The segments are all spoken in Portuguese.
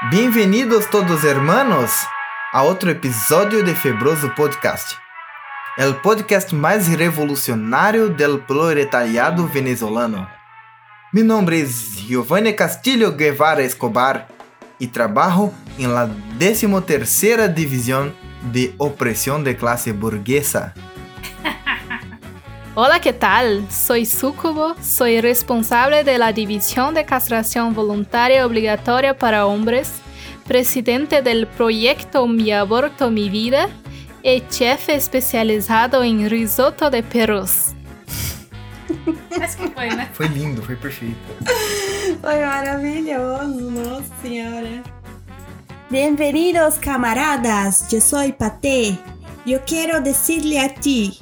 Bem-vindos todos hermanos a outro episódio de Febroso Podcast. El podcast mais revolucionário del proletariado venezolano. Mi nombre es Giovanni Castillo Guevara Escobar y trabajo en la decimotercera división de opresión de clase burguesa. Hola, ¿qué tal? Soy Sucubo, soy responsable de la División de Castración Voluntaria Obligatoria para Hombres, presidente del proyecto Mi Aborto Mi Vida y chef especializado en risotto de perros. Acho que foi, né? Foi lindo, foi perfeito. Foi maravilhoso, nossa senhora. Bienvenidos camaradas, yo soy Paté. Yo quiero decirle a ti,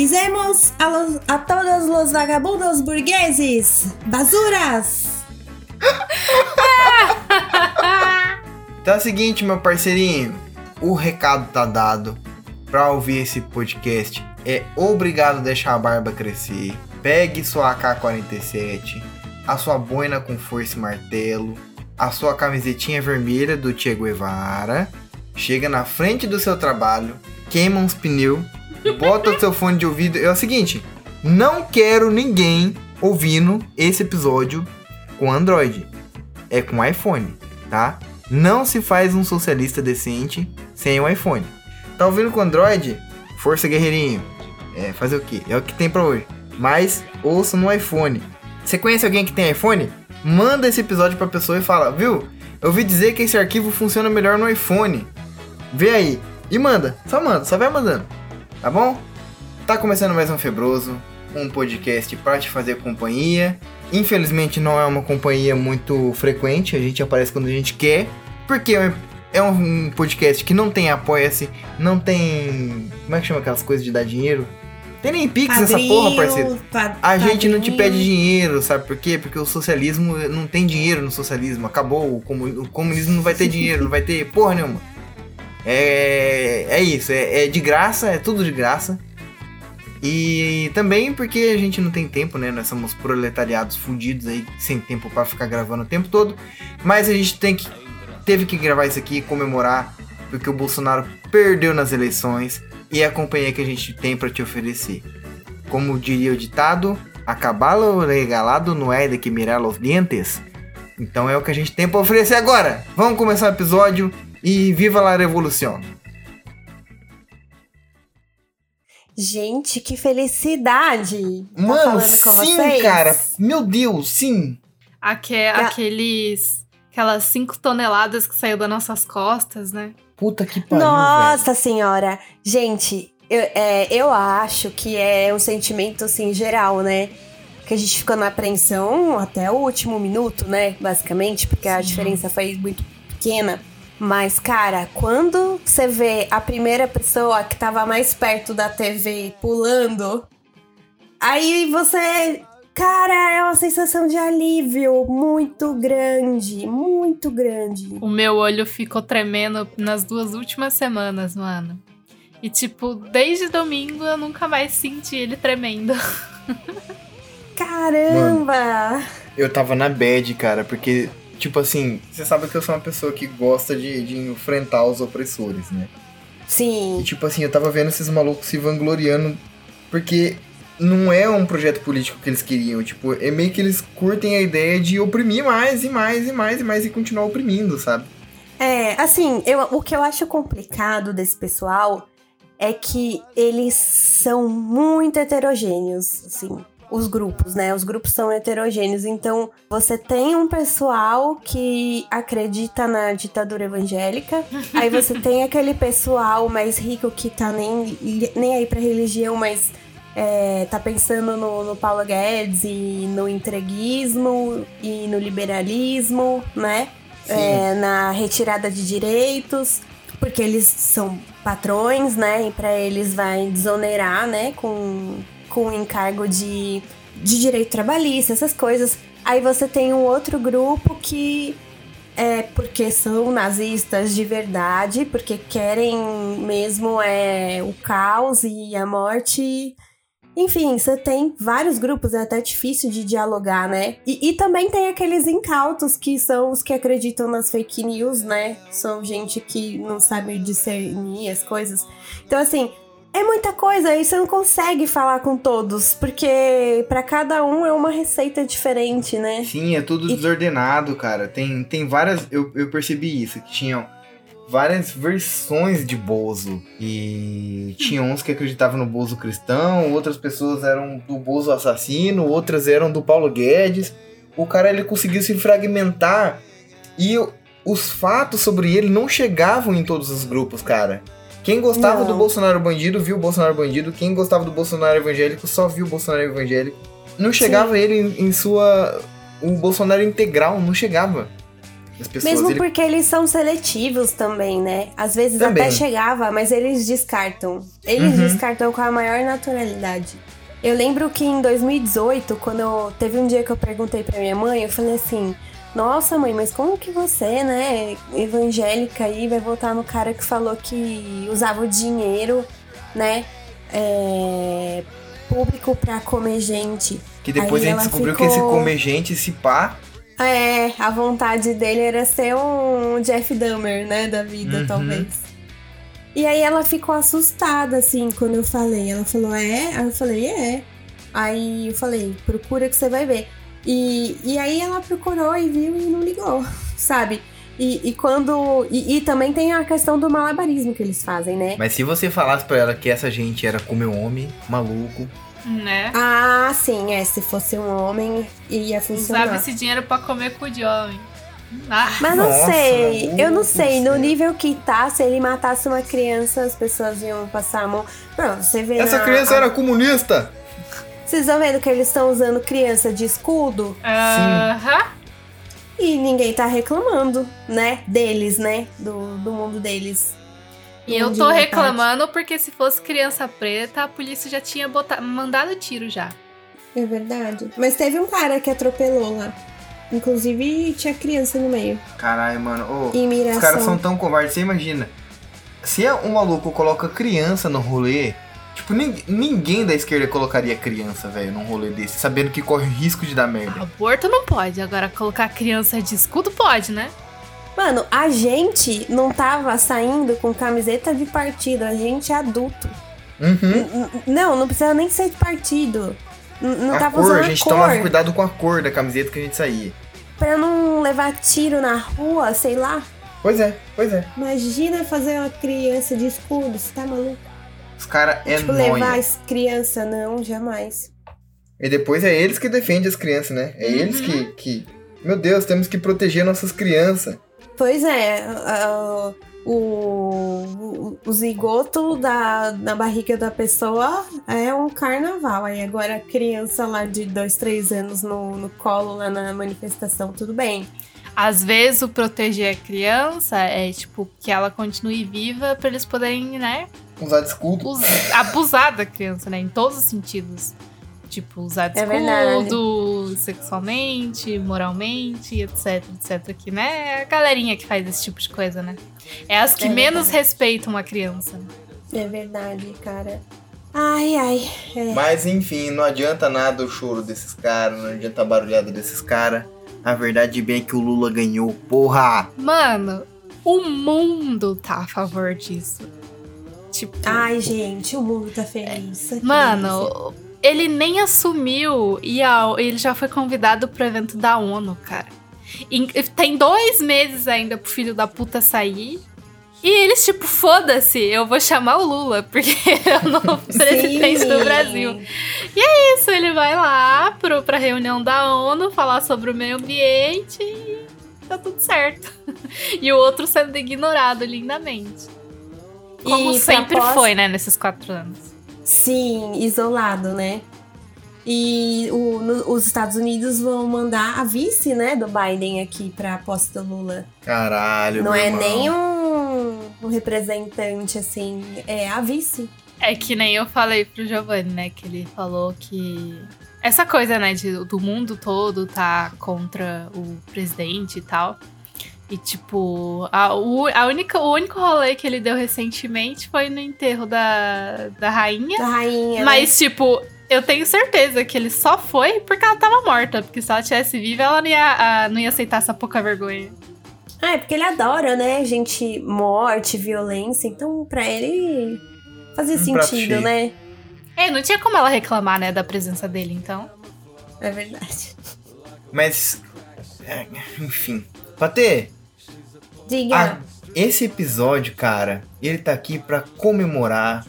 pisemos a, los- a todos los vagabundos burgueses, basuras. Então é o seguinte, meu parceirinho, o recado tá dado. Pra ouvir esse podcast, é obrigado a deixar a barba crescer. Pegue sua AK-47, a sua boina com força e martelo, a sua camisetinha vermelha do Che Guevara, chega na frente do seu trabalho, queima uns pneus, bota o seu fone de ouvido. É o seguinte, não quero ninguém ouvindo esse episódio com Android. É com iPhone, tá? Não se faz um socialista decente sem o iPhone. Tá ouvindo com Android? Força guerreirinho. É, fazer o quê? É o que tem pra hoje. Mas ouça no iPhone. Você conhece alguém que tem iPhone? Manda esse episódio pra pessoa e fala, viu? Eu ouvi dizer que esse arquivo funciona melhor no iPhone. Vê aí. E manda. Só manda, só vai mandando. Tá bom? Tá começando mais um Febroso, um podcast pra te fazer companhia. Infelizmente não é uma companhia muito frequente, a gente aparece quando a gente quer, porque é um- é um podcast que não tem apoia-se, não tem. Como é que chama aquelas coisas de dar dinheiro? Tem nem Pix essa porra, parceiro. pa- A gente não te padrinho. pede dinheiro, sabe por quê? Porque o socialismo não tem dinheiro no socialismo. Acabou, o comunismo não vai ter dinheiro, não vai ter porra nenhuma. É, é isso, é, é de graça, é tudo de graça. E também porque a gente não tem tempo, né? Nós somos proletariados fudidos aí, sem tempo pra ficar gravando o tempo todo. Mas a gente tem que teve que gravar isso aqui e comemorar porque o Bolsonaro perdeu nas eleições e a companhia que a gente tem pra te oferecer. Como diria o ditado, acabalo regalado não é de que mirar os dientes. Então é o que a gente tem pra oferecer agora. Vamos começar o episódio e viva la revolução. Gente, que felicidade! tá Mano, falando com sim, vocês. cara. Meu Deus, sim. Aque, aqueles. Aquelas 5 toneladas que saiu das nossas costas, né? Puta que pariu, velho. Nossa senhora! Gente, eu, é, eu acho que é um sentimento, assim, geral, né? Que a gente ficou na apreensão até o último minuto, né? Basicamente, porque a Sim. diferença foi muito pequena. Mas, cara, quando você vê a primeira pessoa que tava mais perto da TV pulando, aí você. Cara, é uma sensação de alívio muito grande, muito grande. O meu olho ficou tremendo nas duas últimas semanas, mano. E, tipo, desde domingo eu nunca mais senti ele tremendo. Caramba! Eu tava na bad, cara, porque, tipo assim, você sabe que eu sou uma pessoa que gosta de, de enfrentar os opressores, né? E, Sim, tipo assim, eu tava vendo esses malucos se vangloriando, porque não é um projeto político que eles queriam, tipo, é meio que eles curtem a ideia de oprimir mais e mais e mais e mais e continuar oprimindo, sabe? é, assim, eu, o que eu acho complicado desse pessoal é que eles são muito heterogêneos, assim, os grupos, né? Os grupos são heterogêneos, então você tem um pessoal que acredita na ditadura evangélica, aí você tem aquele pessoal mais rico que tá nem, nem aí pra religião, mas é, tá pensando no, no Paulo Guedes e no entreguismo e no liberalismo, né? É, na retirada de direitos, porque eles são patrões, né? E para eles vai desonerar, né? Com, com encargo de, de direito trabalhista, essas coisas. Aí você tem um outro grupo que é porque são nazistas de verdade, porque querem mesmo é, o caos e a morte Enfim, você tem vários grupos, é até difícil de dialogar, né? E, e, também tem aqueles incautos que são os que acreditam nas fake news, né? São gente que não sabe discernir as coisas. Então, assim, é muita coisa e você não consegue falar com todos, porque para cada um é uma receita diferente, né? Sim, é tudo e... desordenado, cara. Tem, tem várias. Eu, eu percebi isso, que tinham várias versões de Bozo. E tinha uns que acreditavam no Bozo cristão, outras pessoas eram do Bozo assassino, outras eram do Paulo Guedes. O cara ele conseguiu se fragmentar e os fatos sobre ele não chegavam em todos os grupos, cara. Quem gostava não. do Bolsonaro bandido viu o Bolsonaro bandido, quem gostava do Bolsonaro evangélico só viu o Bolsonaro evangélico. Não chegava Sim. ele em, em sua o Bolsonaro integral não chegava. Pessoas, Mesmo ele... porque eles são seletivos também, né? Às vezes também. até chegava, mas eles descartam. Eles uhum. descartam com a maior naturalidade. Eu lembro que em 2018, quando eu, teve um dia que eu perguntei pra minha mãe, eu falei assim: Nossa, mãe, mas como que você, né, evangélica aí, vai votar no cara que falou que usava o dinheiro, né, é, público pra comer gente? Que depois aí a gente descobriu ficou... que esse comer gente, esse pá, é, a vontade dele era ser um Jeff Dahmer, né, da vida, uhum. talvez. E aí ela ficou assustada, assim, quando eu falei. Ela falou, é? Aí eu falei, é. Aí eu falei, procura que você vai ver. E, e aí ela procurou e viu e não ligou, sabe? E, e quando. E, e, também tem a questão do malabarismo que eles fazem, né? Mas se você falasse pra ela que essa gente era como homem, maluco, né? Ah, sim, é. Se fosse um homem, ia funcionar. Usava esse dinheiro pra comer cu de homem. Ah. Mas não Nossa, sei, eu não sei. No nível que tá, se ele matasse uma criança, as pessoas iam passar a mão. Não, você vê. Essa na... criança era comunista! Vocês estão vendo que eles estão usando criança de escudo? Aham. Uh -huh. E ninguém tá reclamando, né? Deles, né? Do, do mundo deles. E eu tô reclamando porque se fosse criança preta, a polícia já tinha botado, mandado tiro já. É verdade. Mas teve um cara que atropelou lá. Inclusive tinha criança no meio. Caralho, mano. Oh, os caras são tão covardes. Você imagina. Se é um maluco coloca criança no rolê, tipo, ninguém da esquerda colocaria criança, velho, num rolê desse, sabendo que corre risco de dar merda. Aborto não pode, agora colocar criança de escudo pode, né? Mano, a gente não tava saindo com camiseta de partido, a gente é adulto. Uhum. Não, não precisa nem ser de partido. Não a tava cor, usando a gente cor. tomava cuidado com a cor da camiseta que a gente saía. Pra não levar tiro na rua, sei lá. Pois é, pois é. Imagina fazer uma criança de escudo, você tá maluco? Os caras é Tipo, nóia. levar as crianças, não, jamais. E depois é eles que defendem as crianças, né? É uhum. eles que, que. Meu Deus, temos que proteger nossas crianças. Pois é, uh, o, o, o zigoto da, da barriga da pessoa é um carnaval. Aí agora a criança lá de dois, três anos no, no colo lá na manifestação, tudo bem. Às vezes o proteger a criança é tipo que ela continue viva para eles poderem, né? Usar de escudo. abusar da criança, né? Em todos os sentidos. Tipo, usar de é escudo, sexualmente, moralmente, etc, etc. Que, né? É a galerinha que faz esse tipo de coisa, né? É as que é menos respeitam a criança. É verdade, cara. Ai, ai. É. Mas enfim, não adianta nada o choro desses caras, não adianta a barulhada desses caras. A verdade bem é que o Lula ganhou, porra! Mano, o mundo tá a favor disso. Tipo. Ai, gente, o mundo tá feliz. É, mano, ele nem assumiu e ele já foi convidado pro evento da ONU, cara. E tem dois meses ainda pro filho da puta sair. E eles, tipo, foda-se, eu vou chamar o Lula, porque é o novo presidente do Brasil. E é isso, ele vai lá pro, pra reunião da ONU falar sobre o meio ambiente e tá tudo certo. E o outro sendo ignorado lindamente. Como e sempre foi, né, nesses quatro anos. Sim, isolado, né? E o, no, os Estados Unidos vão mandar a vice, né, do Biden aqui pra posse do Lula. Caralho, Não é irmão. nem um, um, representante, assim, é a vice. É que nem eu falei pro Giovanni, né, que ele falou que essa coisa, né, de, do mundo todo tá contra o presidente e tal. E, tipo, a, o, a única, o único rolê que ele deu recentemente foi no enterro da, da rainha. Da rainha. Mas, né? tipo, Eu tenho certeza que ele só foi porque ela tava morta. Porque se ela tivesse viva, ela não ia, ah, não ia aceitar essa pouca vergonha. Ah, é porque ele adora, né? Gente, morte, violência. Então, pra ele fazia Um sentido, né? É, não tinha como ela reclamar, né, da presença dele, então. É verdade. Mas. é, enfim. Patê, Diga. a- esse episódio, cara, ele tá aqui pra comemorar,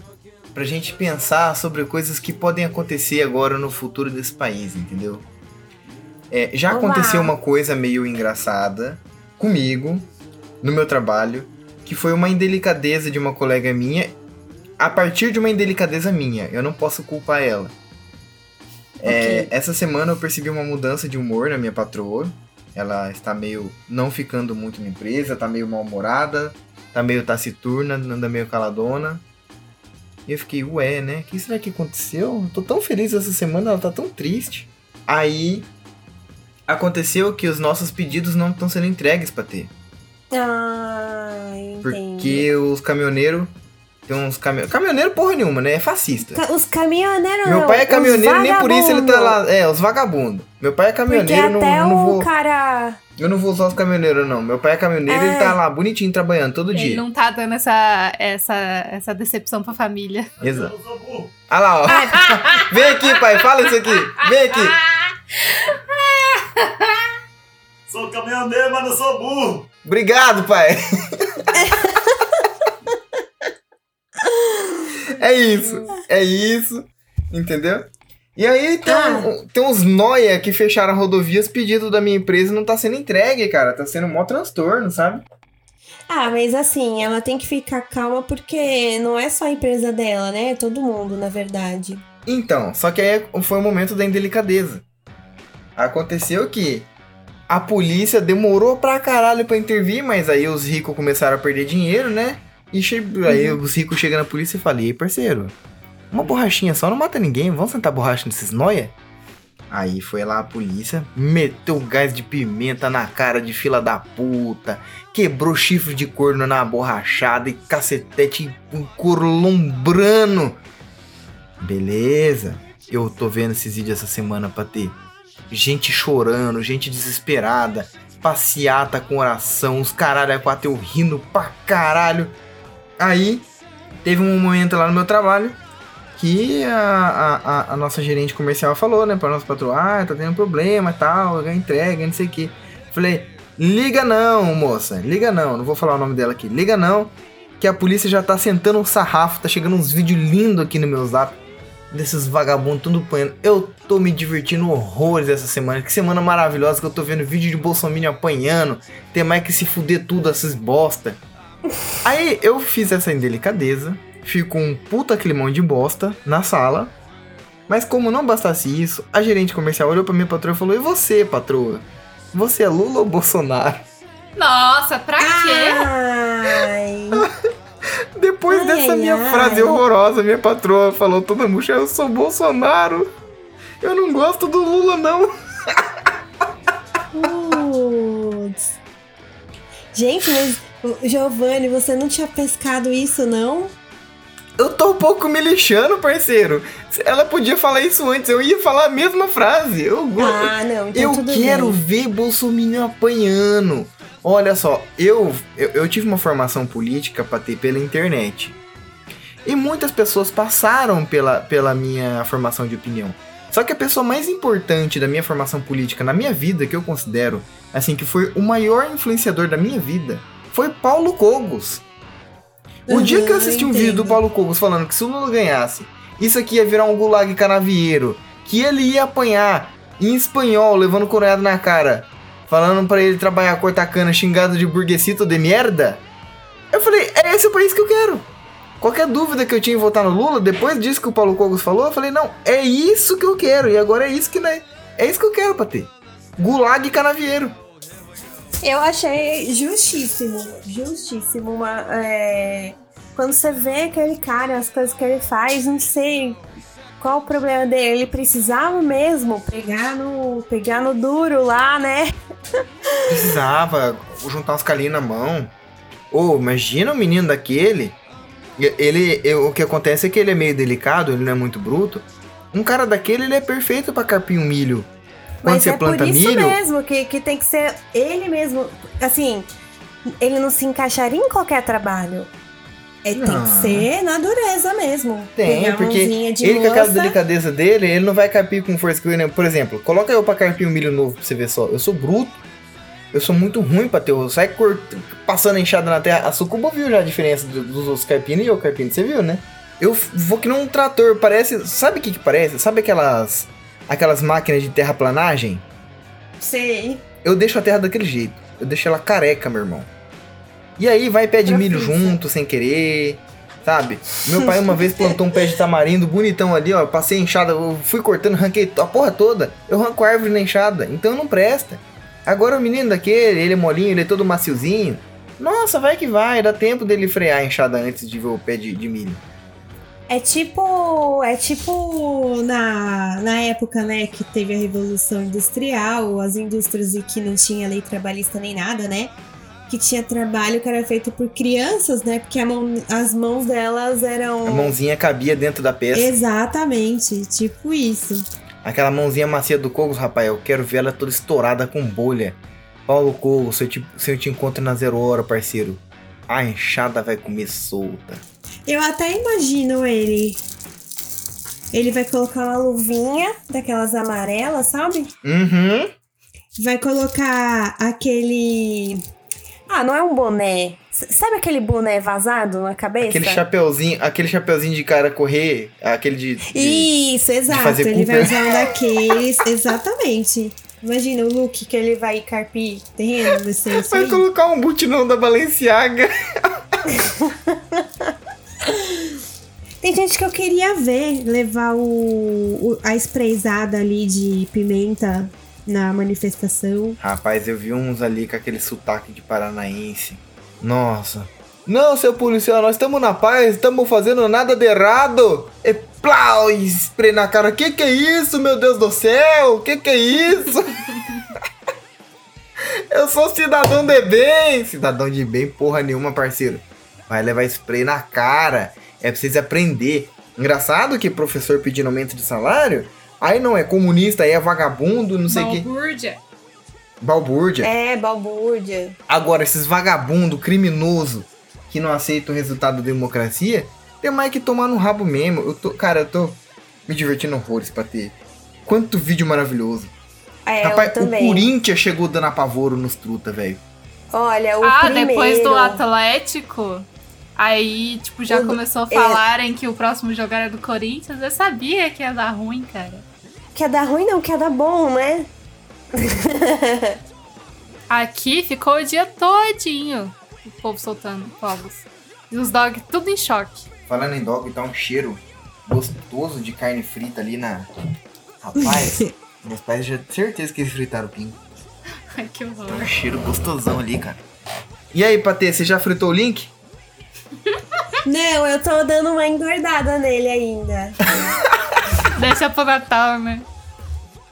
pra gente pensar sobre coisas que podem acontecer agora no futuro desse país, entendeu? É, já Olá. aconteceu uma coisa meio engraçada comigo, no meu trabalho, que foi uma indelicadeza de uma colega minha, a partir de uma indelicadeza minha. Eu não posso culpar ela. É, Ok. essa semana eu percebi uma mudança de humor na minha patroa. Ela está meio não ficando muito na empresa, tá meio mal-humorada, tá meio taciturna, anda meio caladona. E eu fiquei, ué, né? O que será que aconteceu? Eu tô tão feliz essa semana, ela tá tão triste. Aí aconteceu que os nossos pedidos não estão sendo entregues pra ter. Ah, entendi. Porque os caminhoneiros. Tem uns caminhoneiros. Caminhoneiro porra nenhuma, né? É fascista. Ca- Os caminhoneiros. Meu pai é caminhoneiro, nem por isso ele tá lá. É, os vagabundos. Meu pai é Porque caminhoneiro, não, até não o vou. cara. Eu não vou usar os caminhoneiros, não. Meu pai é caminhoneiro É. ele tá lá bonitinho trabalhando todo Ele dia. não tá dando essa, essa, essa decepção pra família. Exato. Eu sou burro. Olha lá, ó. Vem aqui, pai, fala isso aqui. Vem aqui. Sou caminhoneiro, mas não sou burro. Obrigado, pai. é isso. É isso. Entendeu? E aí tem, Ah. um- tem uns noia que fecharam rodovias pedido da minha empresa e não tá sendo entregue, cara. Tá sendo um maior transtorno, sabe? Ah, mas assim, ela tem que ficar calma porque não é só a empresa dela, né? É todo mundo, na verdade. Então, só que aí foi o momento da indelicadeza. Aconteceu que a polícia demorou pra caralho pra intervir, mas aí os ricos começaram a perder dinheiro, né? E che- aí os ricos chegam na polícia e falam, e aí, parceiro, uma borrachinha só não mata ninguém, vamos sentar borracha nesses noia? Aí foi lá a polícia, meteu gás de pimenta na cara de fila da puta, quebrou chifre de corno na borrachada e cacetete com couro lombrando. Beleza, eu tô vendo esses vídeos essa semana pra ter gente chorando, gente desesperada, passeata com oração, os caralho a quatro eu rindo pra caralho. Aí teve um momento lá no meu trabalho que a, a, a- nossa gerente comercial falou, né, pra nossa patroa, ah, tá tendo problema tal, entrega, não sei o que. Falei, liga não, moça, liga não, não vou falar o nome dela aqui, liga não, que a polícia já tá sentando um sarrafo, tá chegando uns vídeos lindos aqui no meu zap, desses vagabundos tudo apanhando. Eu tô me divertindo horrores essa semana, que semana maravilhosa que eu tô vendo vídeo de Bolsonaro apanhando, tem mais que se fuder tudo essas bosta. Aí eu fiz essa indelicadeza, ficou um puta climão de bosta na sala. Mas como não bastasse isso, a gerente comercial olhou pra minha patroa e falou: E você, patroa? Você é Lula ou Bolsonaro? Nossa, pra quê? Depois Ai, dessa ai, minha ai. frase horrorosa, minha patroa falou toda murcha: Eu sou Bolsonaro. Eu não gosto do Lula, não. Putz. Gente, mas Giovanni, você não tinha pescado isso, não? Eu tô um pouco me lixando, parceiro. Ela podia falar isso antes, eu ia falar a mesma frase. Eu gosto. Ah, não, então eu quero bem. ver Bolsonaro apanhando. Olha só, eu, eu, eu tive uma formação política pra ter pela internet. E muitas pessoas passaram pela, pela minha formação de opinião. Só que a pessoa mais importante da minha formação política na minha vida, que eu considero, assim, que foi o maior influenciador da minha vida, foi Paulo Cogos. O dia que eu assisti um vídeo do. Paulo Cogos falando que se o Lula ganhasse, isso aqui ia virar um gulag canavieiro, que ele ia apanhar em espanhol, levando coronhado na cara, falando pra ele trabalhar cortar cana xingado de burguesito de merda. Eu falei, é esse o país que eu quero. Qualquer dúvida que eu tinha em votar no Lula, depois disso que o Paulo Cogos falou, eu falei, não, é isso que eu quero. E agora é isso que né, é isso que eu quero pra ter. Gulag canavieiro. Eu achei justíssimo, justíssimo. Uma, é, Quando você vê aquele cara, as coisas que ele faz, não sei qual o problema dele. Ele precisava mesmo pegar no, pegar no duro lá, né? Precisava juntar uns calinhos na mão. Ô, imagina um menino daquele. Ele, o que acontece é que ele é meio delicado, ele não é muito bruto. Um cara daquele, ele é perfeito pra carpir um milho. Quando Mas você é planta por isso milho, mesmo que, que tem que ser ele mesmo. Assim, ele não se encaixaria em qualquer trabalho. É, tem Não. que ser na dureza mesmo. tem, Pegar porque ele com aquela moça. delicadeza dele, ele não vai carpir com força que eu, né? Por exemplo, coloca eu pra carpir um milho novo pra você ver só. Eu sou bruto. Eu sou muito ruim pra ter. Eu saio cort... passando enxada na terra. A Sucuba viu já a diferença do- dos outros carpinos e eu carpino, você viu, né? Eu vou que nem um trator, parece. Sabe o que que parece? Sabe aquelas. Aquelas máquinas de terraplanagem? Sei. Eu deixo a terra daquele jeito. Eu deixo ela careca, meu irmão. E aí vai pé de milho junto, sem querer. Sabe? Meu pai uma vez plantou um pé de tamarindo bonitão ali, ó. Passei a enxada, eu fui cortando, arranquei a porra toda. Eu arranco a árvore na enxada, então não presta. Agora o menino daquele, ele é molinho, ele é todo maciozinho. Nossa, vai que vai, dá tempo dele frear a enxada antes de ver o pé de, de milho. É tipo. É tipo na, na época, né, que teve a Revolução Industrial, as indústrias e que não tinha lei trabalhista nem nada, né? Que tinha trabalho que era feito por crianças, né? Porque mão- as mãos delas eram. A mãozinha cabia dentro da peça. Exatamente, tipo isso. Aquela mãozinha macia do Cogos, rapaz, eu quero ver ela toda estourada com bolha. Paulo Cogos, se eu te, se eu te encontro na zero hora, parceiro, a enxada vai comer solta. Eu até imagino ele. Ele vai colocar uma luvinha daquelas amarelas, sabe? Uhum. Vai colocar aquele. Ah, não é um boné. Sabe aquele boné vazado na cabeça? Aquele chapeuzinho, aquele chapeuzinho de cara correr, aquele de. de- Isso, exato. fazer Ele vai usar um daqueles. Exatamente. Imagina o look que ele vai carpir terreno, isso Vai aí. colocar um butinão da Balenciaga. Tem gente que eu queria ver levar o, o- a sprayzada ali de pimenta na manifestação. Rapaz, eu vi uns ali com aquele sotaque de paranaense. Nossa. Não, seu policial, nós estamos na paz, estamos fazendo nada de errado. E plau, spray na cara. Que que é isso, meu Deus do céu? Que que é isso? eu sou cidadão de bem. Cidadão de bem, porra nenhuma, parceiro. Vai levar spray na cara. É pra vocês aprender. Engraçado que professor pedindo aumento de salário, aí não é comunista, aí é vagabundo, não sei o que. Balbúrdia. Balbúrdia. É, balbúrdia. Agora, esses vagabundo, criminoso, que não aceitam o resultado da democracia, tem mais que tomar no rabo mesmo. Eu tô, cara, eu tô me divertindo horrores pra ter. Quanto vídeo maravilhoso. É, Rapaz, eu o. Corinthians chegou dando apavoro nos truta, velho. Olha, o ah, primeiro... depois do Atlético. Aí, tipo, já O do- começou a é. falarem que o próximo jogo era do Corinthians. Eu sabia que ia dar ruim, cara. Quer dar ruim não, quer dar bom, né? Aqui ficou o dia todinho. O povo soltando fogos. E os dogs tudo em choque. Falando em dog, tá um cheiro gostoso de carne frita ali na. Rapaz, meus pais já certeza que eles fritaram o pingo. Ai, que horror. Tá um cheiro gostosão ali, cara. E aí, Patê, você já fritou o link? Não, eu tô dando uma engordada nele ainda. Deixa pro Natal, né?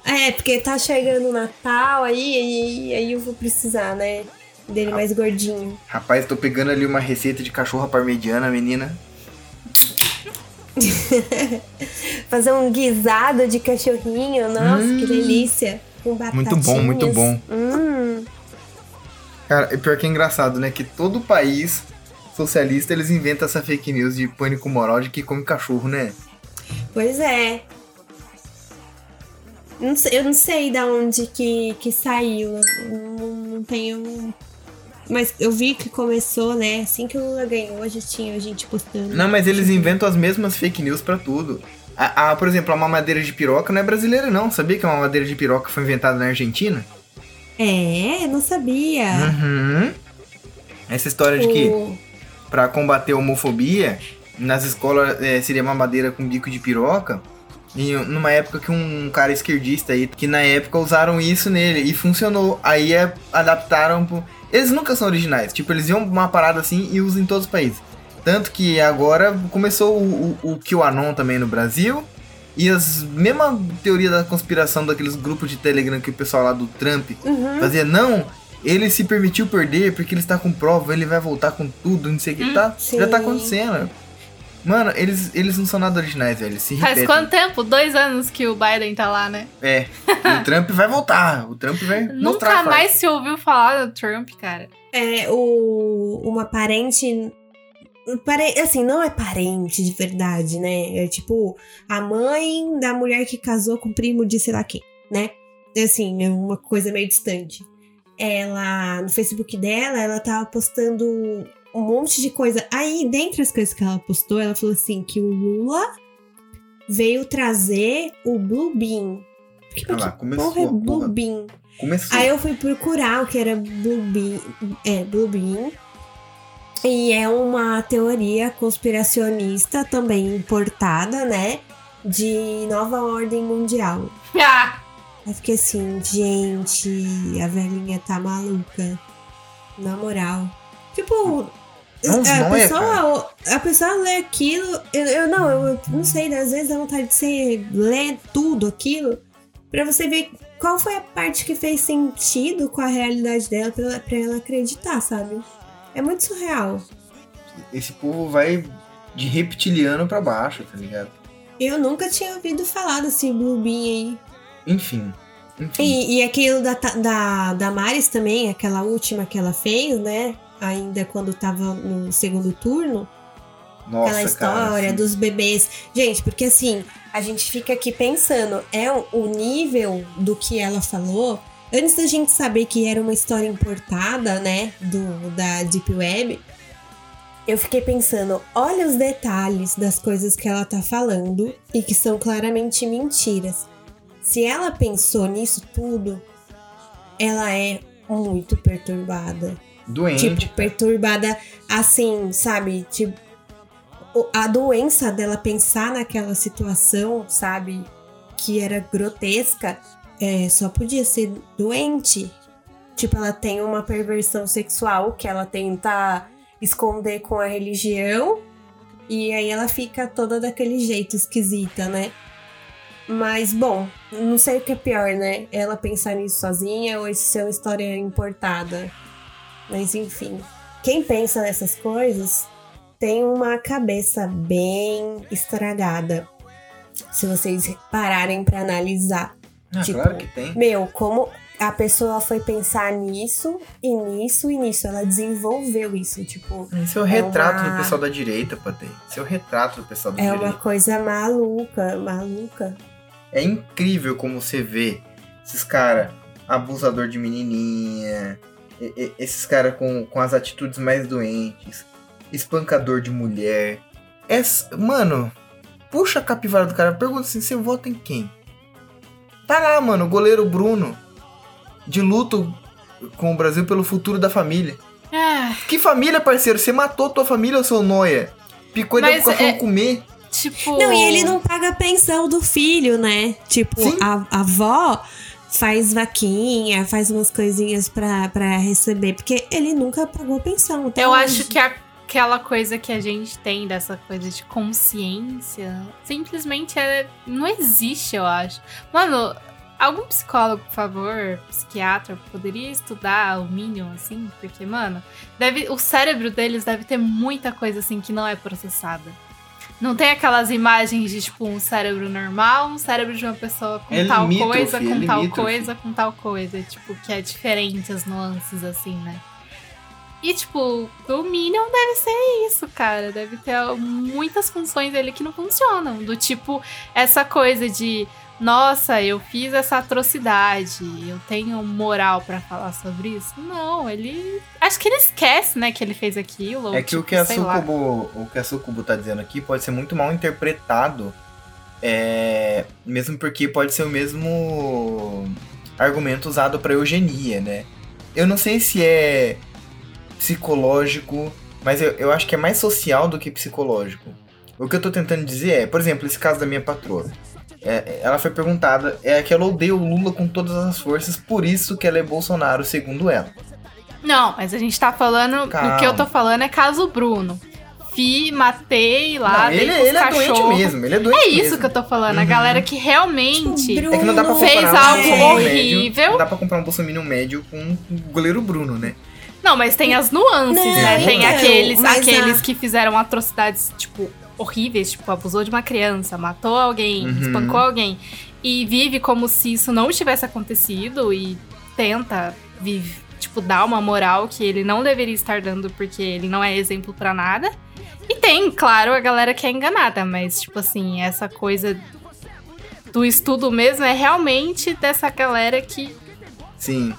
É, porque tá chegando o Natal aí, aí, aí eu vou precisar, né? Dele mais gordinho. Rapaz, tô pegando ali uma receita de cachorra parmegiana, menina. Fazer um guisado de cachorrinho, nossa, que delícia. Com batatinhas. Muito bom, muito bom. Hum, Cara, e pior que é engraçado, né? Que todo país socialista eles inventam essa fake news de pânico moral de que come cachorro, né? pois é. Não sei- eu não sei da onde que, que saiu. Não, não tenho. Mas eu vi que começou, né? Assim que o Lula ganhou, já tinha gente postando. Não, mas eles inventam as mesmas fake news pra tudo. A, a- por exemplo, a mamadeira de piroca não é brasileira, não. Sabia que a mamadeira de piroca foi inventada na Argentina? É, não sabia. Uhum. Essa história de que Pra combater a homofobia, nas escolas é, seria mamadeira com bico de piroca. E numa época que um cara esquerdista aí, que na época usaram isso nele e funcionou. Aí é, adaptaram pro... Eles nunca são originais. Tipo, eles iam uma parada assim e usam em todos os países. Tanto que agora começou o, o, o QAnon também no Brasil. E as mesma teoria da conspiração daqueles grupos de Telegram que o pessoal lá do Trump Uhum. fazia, não, ele se permitiu perder porque ele está com prova, ele vai voltar com tudo, não sei o que. Hum, tá, já tá sim. acontecendo. Mano, eles, eles não são nada originais, velho. Eles se Faz repetem. quanto tempo? Dois anos que o Biden tá lá, né? É. E o Trump vai voltar. O Trump vai Nunca mais se ouviu falar do Trump, cara. É, o, uma parente. pare- Assim, não é parente de verdade, né? É tipo a mãe da mulher que casou com o primo de sei lá quem, né? Assim, é uma coisa meio distante. Ela, no Facebook dela, ela tava postando um monte de coisa. Aí, dentre as coisas que ela postou, ela falou assim: que o Lula veio trazer o Blue Bean. Que, Olha lá, que começou porra é a porra. Blue Bean? Começou. Aí eu fui procurar o que era Blue Bean. É, Blue Bean. E é uma teoria conspiracionista também importada, né? De nova ordem mundial. Ah, Eu fiquei assim, gente, a velhinha tá maluca. Na moral. Tipo, Não, a, não é, pessoa, a pessoa lê aquilo. Eu, eu não, eu não sei, às vezes dá vontade de você ler tudo aquilo pra você ver qual foi a parte que fez sentido com a realidade dela pra ela, pra ela acreditar, sabe? É muito surreal. Esse povo vai de reptiliano pra baixo, tá ligado? Eu nunca tinha ouvido falar desse Bean aí. Enfim. Enfim. E, e aquilo da, da, da Maris também, aquela última que ela fez, né? Ainda quando tava no segundo turno. Nossa, aquela história cara, assim, dos bebês. Gente, porque assim, a gente fica aqui pensando, é o- o nível do que ela falou. Antes da gente saber que era uma história importada, né, do, da Deep Web, eu fiquei pensando, olha os detalhes das coisas que ela tá falando e que são claramente mentiras. Se ela pensou nisso tudo, ela é muito perturbada. Doente. Tipo, perturbada assim, sabe? Tipo, a doença dela pensar naquela situação, sabe? Que era grotesca, é, só podia ser doente. Tipo, ela tem uma perversão sexual que ela tenta esconder com a religião. E aí ela fica toda daquele jeito esquisita, né? Mas, bom, não sei o que é pior, né? Ela pensar nisso sozinha ou isso ser uma história importada. Mas enfim, quem pensa nessas coisas tem uma cabeça bem estragada. Se vocês pararem pra analisar. Ah, tipo, claro que tem. Meu, como a pessoa foi pensar nisso e nisso e nisso. Ela desenvolveu isso. Tipo, Esse é o retrato uma- do pessoal da direita, Patê. Esse é o retrato do pessoal da é direita. uma coisa maluca, maluca. É incrível como você vê esses caras abusador de menininha, esses caras com, com as atitudes mais doentes, espancador de mulher. Essa, mano, puxa a capivara do cara, pergunta assim, você vota em quem? Tá lá, mano, o goleiro Bruno, de luto com o Brasil pelo futuro da família. ah, Que família, parceiro? Você matou tua família, seu noia? Picou e pro cachorro é- comer. Tipo. Não, e ele não paga a pensão do filho, né? Tipo, Sim. a, a avó faz vaquinha, faz umas coisinhas pra, pra receber, porque ele nunca pagou pensão. até Eu hoje. acho que aquela coisa que a gente tem dessa coisa de consciência simplesmente é, não existe, eu acho. Mano, algum psicólogo, por favor, psiquiatra, poderia estudar o mínimo, assim? Porque, mano, deve, o cérebro deles deve ter muita coisa assim que não é processada. Não tem aquelas imagens de, tipo, um cérebro normal, um cérebro de uma pessoa com É tal limítrofe, coisa, é com tal limítrofe. coisa, com tal coisa. Tipo, que é diferente as nuances, assim, né? E, tipo, o Minion deve ser isso, cara. Deve ter muitas funções dele que não funcionam. Do tipo, essa coisa de, nossa, eu fiz essa atrocidade, eu tenho moral pra falar sobre isso. Não, ele. Acho que ele esquece, né, que ele fez aquilo. É que o tipo, que a. Sucubo, o que a Sucubo tá dizendo aqui pode ser muito mal interpretado, é, mesmo porque pode ser o mesmo argumento usado para eugenia, né? Eu não sei se é psicológico, mas eu, eu acho que é mais social do que psicológico. O que eu tô tentando dizer é, por exemplo, esse caso da minha patroa. É, ela foi perguntada, é que ela odeia o Lula com todas as forças, por isso que ela é Bolsonaro, segundo ela. Não, mas a gente tá falando. Calma. O que eu tô falando é caso Bruno. Fi, matei lá, não, ele, pros ele é doente mesmo, ele é doente É isso mesmo. que eu tô falando. A Uhum. galera que realmente. É que não dá pra Fez um algo horrível. Médio, não dá pra comprar um bolsominion médio com o goleiro Bruno, né? Não, mas tem as nuances, Não, né? Tem então, aqueles, aqueles a- que fizeram atrocidades, tipo, horríveis, tipo, abusou de uma criança, matou alguém, Uhum. espancou alguém, e vive como se isso não tivesse acontecido e tenta vive, tipo, dar uma moral que ele não deveria estar dando porque ele não é exemplo pra nada. E tem, claro, a galera que é enganada, mas, tipo assim, essa coisa do estudo mesmo é realmente dessa galera que Sim.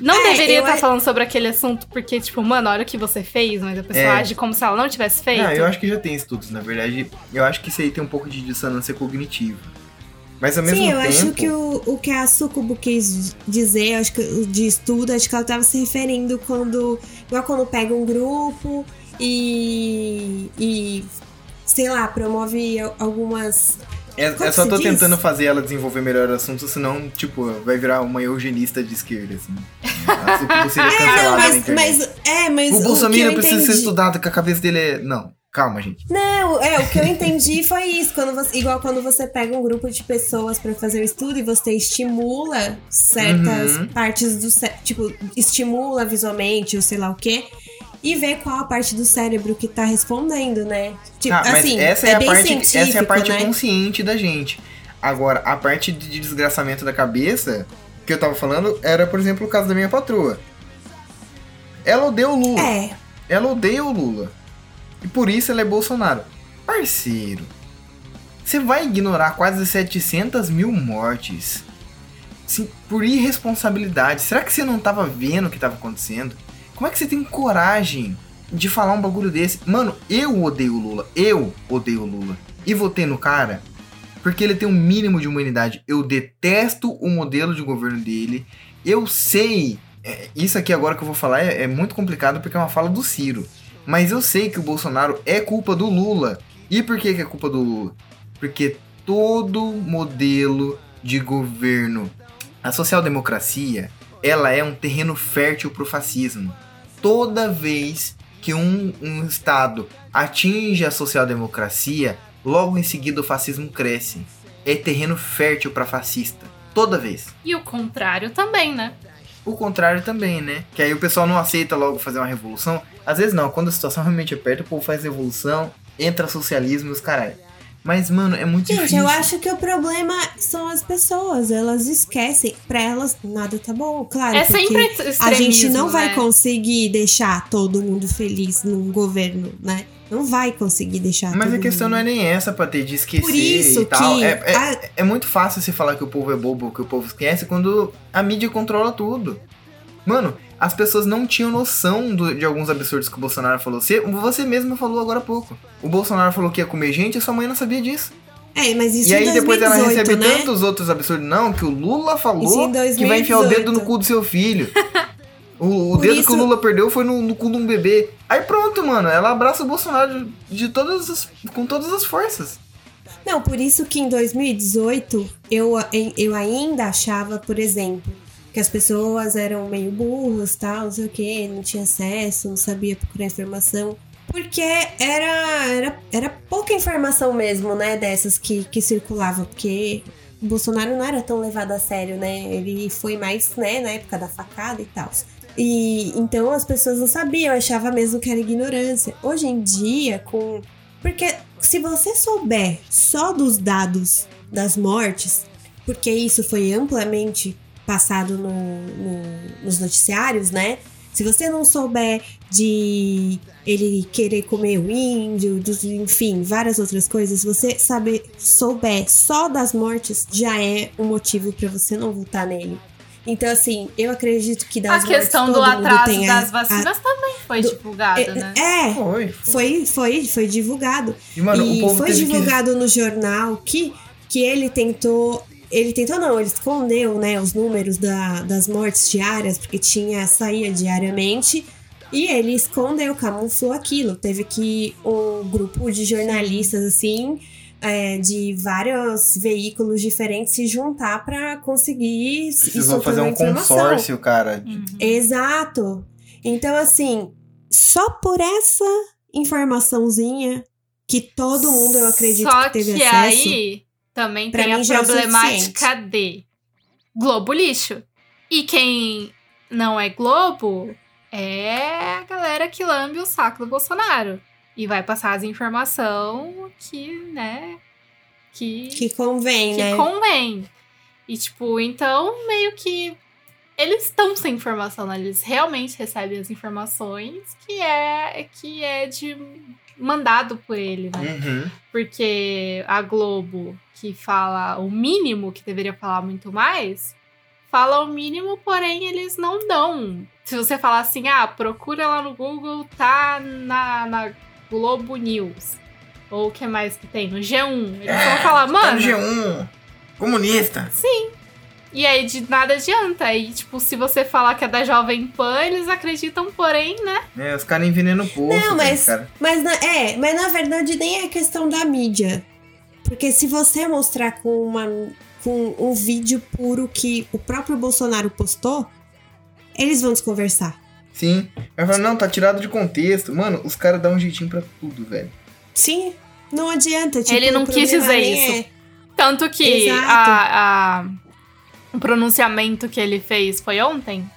Não É, deveria estar a- falando sobre aquele assunto, porque, tipo, mano, olha o que você fez, mas a pessoa É. age como se ela não tivesse feito. Ah, eu acho que já tem estudos, na verdade. Eu acho que isso aí tem um pouco de dissonância cognitiva. Mas ao mesmo Sim, eu tempo. acho que o, o que a Sucubo quis dizer, acho que o de estudo, acho que ela tava se referindo quando. Igual quando pega um grupo e. e sei lá, promove al- algumas. É, Como é só tô diz? tentando fazer ela desenvolver melhor o assunto, senão, tipo, vai virar uma eugenista de esquerda, assim. A Sucubo seria Não, cancelada na mas, mas. É, mas. o Bolsonaro eu precisa ser estudado, que a cabeça dele é. Não, calma, gente. Não, é, o que eu entendi foi isso. Quando você, igual quando você pega um grupo de pessoas pra fazer o estudo e você estimula certas Uhum. partes do tipo, estimula visualmente ou sei lá o quê, e vê qual a parte do cérebro que tá respondendo, né? Tipo, Ah, mas assim, essa é, a bem parte, essa é a parte né? consciente da gente. Agora, a parte de desgraçamento da cabeça, que eu tava falando, era, por exemplo, o caso da minha patroa. Ela odeia o Lula. É, Ela odeia o Lula. E por isso ela é Bolsonaro. Parceiro, você vai ignorar quase 700 mil mortes sim, por irresponsabilidade. Será que você não tava vendo o que tava acontecendo? Como é que você tem coragem de falar um bagulho desse? Mano, eu odeio o Lula. Eu odeio o Lula. E votei no cara porque ele tem um mínimo de humanidade. Eu detesto o modelo de governo dele. Eu sei. é, isso aqui agora que eu vou falar é, é muito complicado porque é uma fala do Ciro. Mas eu sei que o Bolsonaro é culpa do Lula. E por que, que é culpa do Lula? Porque todo modelo de governo, a social-democracia, ela é um terreno fértil para o fascismo. Toda vez que um, um Estado atinge a social-democracia, logo em seguida o fascismo cresce. É terreno fértil para fascista. Toda vez. E o contrário também, né? O contrário também, né? Que aí o pessoal não aceita logo fazer uma revolução. Às vezes não, quando a situação realmente aperta, o povo faz revolução, entra socialismo e os caralho. Mas, mano, é muito Gente, difícil. eu acho que o problema são as pessoas. Elas esquecem. Pra elas, nada tá bom. Claro. É sempre A gente não extremismo, vai né? conseguir deixar todo mundo feliz num governo, né? Não vai conseguir deixar Mas todo a questão mundo. não é nem essa pra ter de esquecer Por isso e tal. que É, é, a- é muito fácil você falar que o povo é bobo, que o povo esquece, quando a mídia controla tudo. Mano, as pessoas não tinham noção do- de alguns absurdos que o Bolsonaro falou. Você, você mesmo falou agora há pouco. O Bolsonaro falou que ia comer gente e sua mãe não sabia disso. É, mas isso e aí em depois ela 2018, recebe né? tantos outros absurdos. Não, que o Lula falou que vai enfiar o dedo 2018. no cu do seu filho. O, o dedo que isso- o Lula perdeu foi no, no cu de um bebê. Aí pronto, mano. Ela abraça o Bolsonaro de, de todas as, com todas as forças. Não, por isso que em 2018 eu, eu ainda achava, por exemplo, que as pessoas eram meio burras, tal, não sei o que, não tinha acesso, não sabia procurar informação. Porque era, era, era pouca informação mesmo, né, dessas que, que circulava, porque o Bolsonaro não era tão levado a sério, né? Ele foi mais, né, na época da facada e tal. E então as pessoas não sabiam, achava mesmo que era ignorância. Hoje em dia, com. Porque se você souber só dos dados das mortes, porque isso foi amplamente passado no, no- nos noticiários, né? Se você não souber de ele querer comer o índio, dos- enfim, várias outras coisas, se você saber, souber só das mortes, já é um motivo pra você não votar nele. Então, assim, eu acredito que das A questão do mortes, todo mundo atraso tem a- das vacinas também foi do- divulgada, é, né? é, Foi. foi, foi, foi divulgado. E, mano, e o povo foi divulgado no jornal que, que ele tentou. Ele tentou não, ele escondeu né, os números da, das mortes diárias, porque tinha, saía diariamente. E ele escondeu, camuflou aquilo. Teve que um grupo de jornalistas, assim, é, de vários veículos diferentes se juntar para conseguir precisou fazer um consórcio, cara. Uhum. Exato. Então, assim, só por essa informaçãozinha que todo mundo, eu acredito, Só que teve que acesso. aí também pra tem a é problemática de Globo lixo. E quem não é Globo é a galera que lambe o saco do Bolsonaro. E vai passar as informações que, né? Que, Que convém, que né? convém. E, tipo, então, meio que eles estão sem informação, né? Eles realmente recebem as informações que é, que é de mandado por ele, né? Uhum. Porque a Globo, que fala o mínimo, que deveria falar muito mais, fala o mínimo, porém eles não dão. Se você falar assim, ah, procura lá no Google, tá na, na Globo News. Ou o que mais que tem? No G1. Eles vão falar, Tá mano. no G1. Comunista. E aí de nada adianta. E, tipo, se você falar que é da Jovem Pan, eles acreditam, porém, né? É, os caras envenenam o poço. Não, mas- cara. Mas na, é, mas na verdade nem é questão da mídia. Porque se você mostrar com, uma, com um vídeo puro que o próprio Bolsonaro postou, eles vão desconversar. Sim. Vai falar, não, tá tirado de contexto. Mano, os caras dão um jeitinho pra tudo, velho. Sim, não adianta. Tipo, Ele não quis dizer isso. Tanto que Exato. a, a- o pronunciamento que ele fez foi ontem?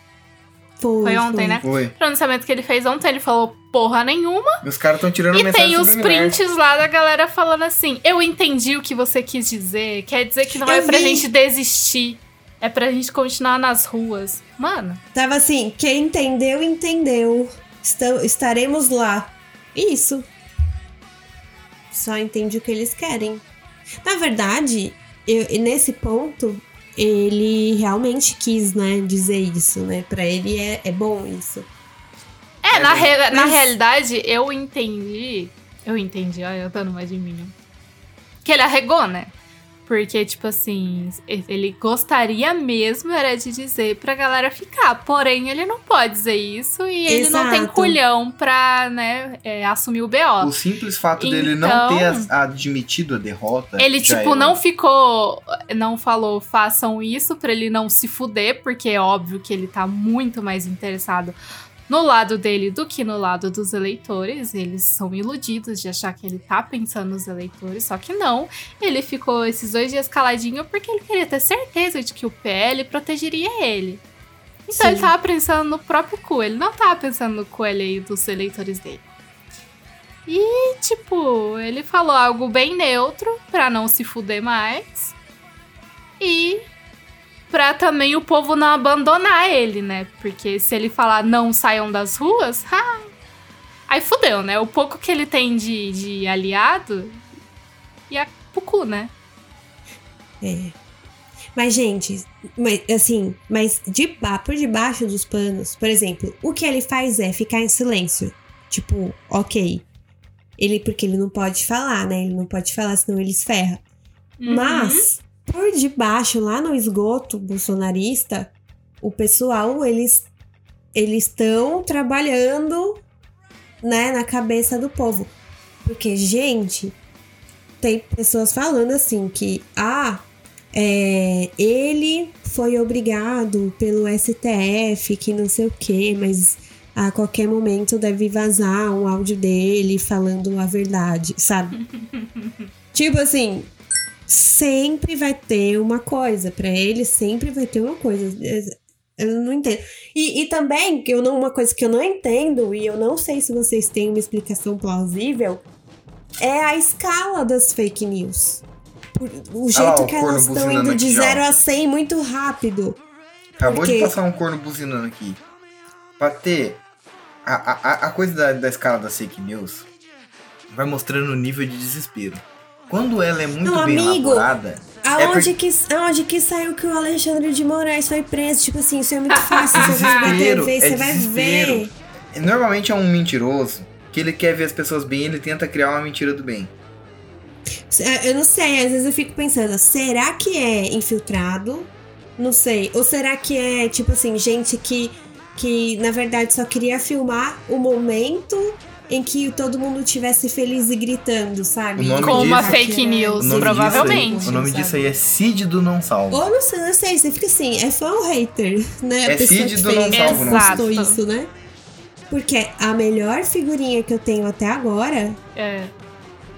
Foi, Foi ontem, né? Foi. O pronunciamento que ele fez ontem, ele falou porra nenhuma. E os caras tão tirando E tem os prints lá da galera falando assim: Eu entendi o que você quis dizer. Quer dizer que não Eu é pra vi. gente desistir. É pra gente continuar nas ruas. Mano, Tava assim, quem entendeu, entendeu. Esta- estaremos lá. Isso. Só entende o que eles querem. Na verdade, eu- e nesse ponto, ele realmente quis, né, dizer isso, né? Pra ele é, é bom isso. É, É, na, mas- re- na mas- realidade, eu entendi. Eu entendi, olha, eu dando mais de mim. Que ele arregou, né? Porque, tipo assim, ele gostaria mesmo era de dizer pra galera ficar. Porém, ele não pode dizer isso e ele não tem Exato. culhão pra, né, é, assumir o BO. O simples fato dele não Então- ter as- admitido a derrota. Ele, tipo, é não ficou. Não falou, façam isso pra ele não se fuder, porque é óbvio que ele tá muito mais interessado no lado dele do que no lado dos eleitores. Eles são iludidos de achar que ele tá pensando nos eleitores, só que não. Ele ficou esses dois dias caladinho porque ele queria ter certeza de que o PL protegeria ele. Então Sim. ele tava pensando no próprio cu, ele não tava pensando no cu alheio dos eleitores dele. E, tipo, ele falou algo bem neutro pra não se fuder mais. E pra também o povo não abandonar ele, né? Porque se ele falar não saiam das ruas, ha, aí fudeu, né? O pouco que ele tem de, de aliado ia pro cu, né? É. Mas, gente, mas, assim, mas de, por debaixo dos panos, por exemplo, o que ele faz é ficar em silêncio. Tipo, ok. Ele, porque ele não pode falar, né? Ele não pode falar, senão ele se ferra. Uhum. Mas, por debaixo, lá no esgoto bolsonarista, o pessoal, eles eles estão trabalhando, né, na cabeça do povo. Porque, gente, tem pessoas falando assim que, ah, é, ele foi obrigado pelo STF, que não sei o quê, mas a qualquer momento deve vazar um áudio dele falando a verdade, sabe? tipo assim, sempre vai ter uma coisa. Pra ele, sempre vai ter uma coisa. Eu não entendo. E, e também, eu não, uma coisa que eu não entendo, e eu não sei se vocês têm uma explicação plausível, é a escala das fake news. O jeito o que elas estão indo de aqui, ó. 0 a 100 muito rápido. Acabou de Porque- passar um corno buzinando aqui. Pra ter a, a, a coisa da, da escala das fake news vai mostrando o nível de desespero. Quando ela é muito Não, bem amigo, elaborada, Aonde, É que, aonde que saiu que o Alexandre de Moraes foi preso? Tipo assim, isso é muito fácil. Você vai ver é você vai ver. normalmente é um mentiroso que ele quer ver as pessoas bem ele tenta criar uma mentira do bem. É, Eu não sei, às vezes eu fico pensando, será que é infiltrado? Não sei. Ou será que é, tipo assim, gente que, que na verdade só queria filmar o momento em que todo mundo tivesse feliz e gritando, sabe? Com uma fake news, provavelmente. Disso aí, o nome disso aí é Cid do Não Salvo. Ou não sei, não sei, você fica assim, é fã ou hater, né? É a que do Não Salvo, não postou sei. isso, né? Porque a melhor figurinha que eu tenho até agora, É.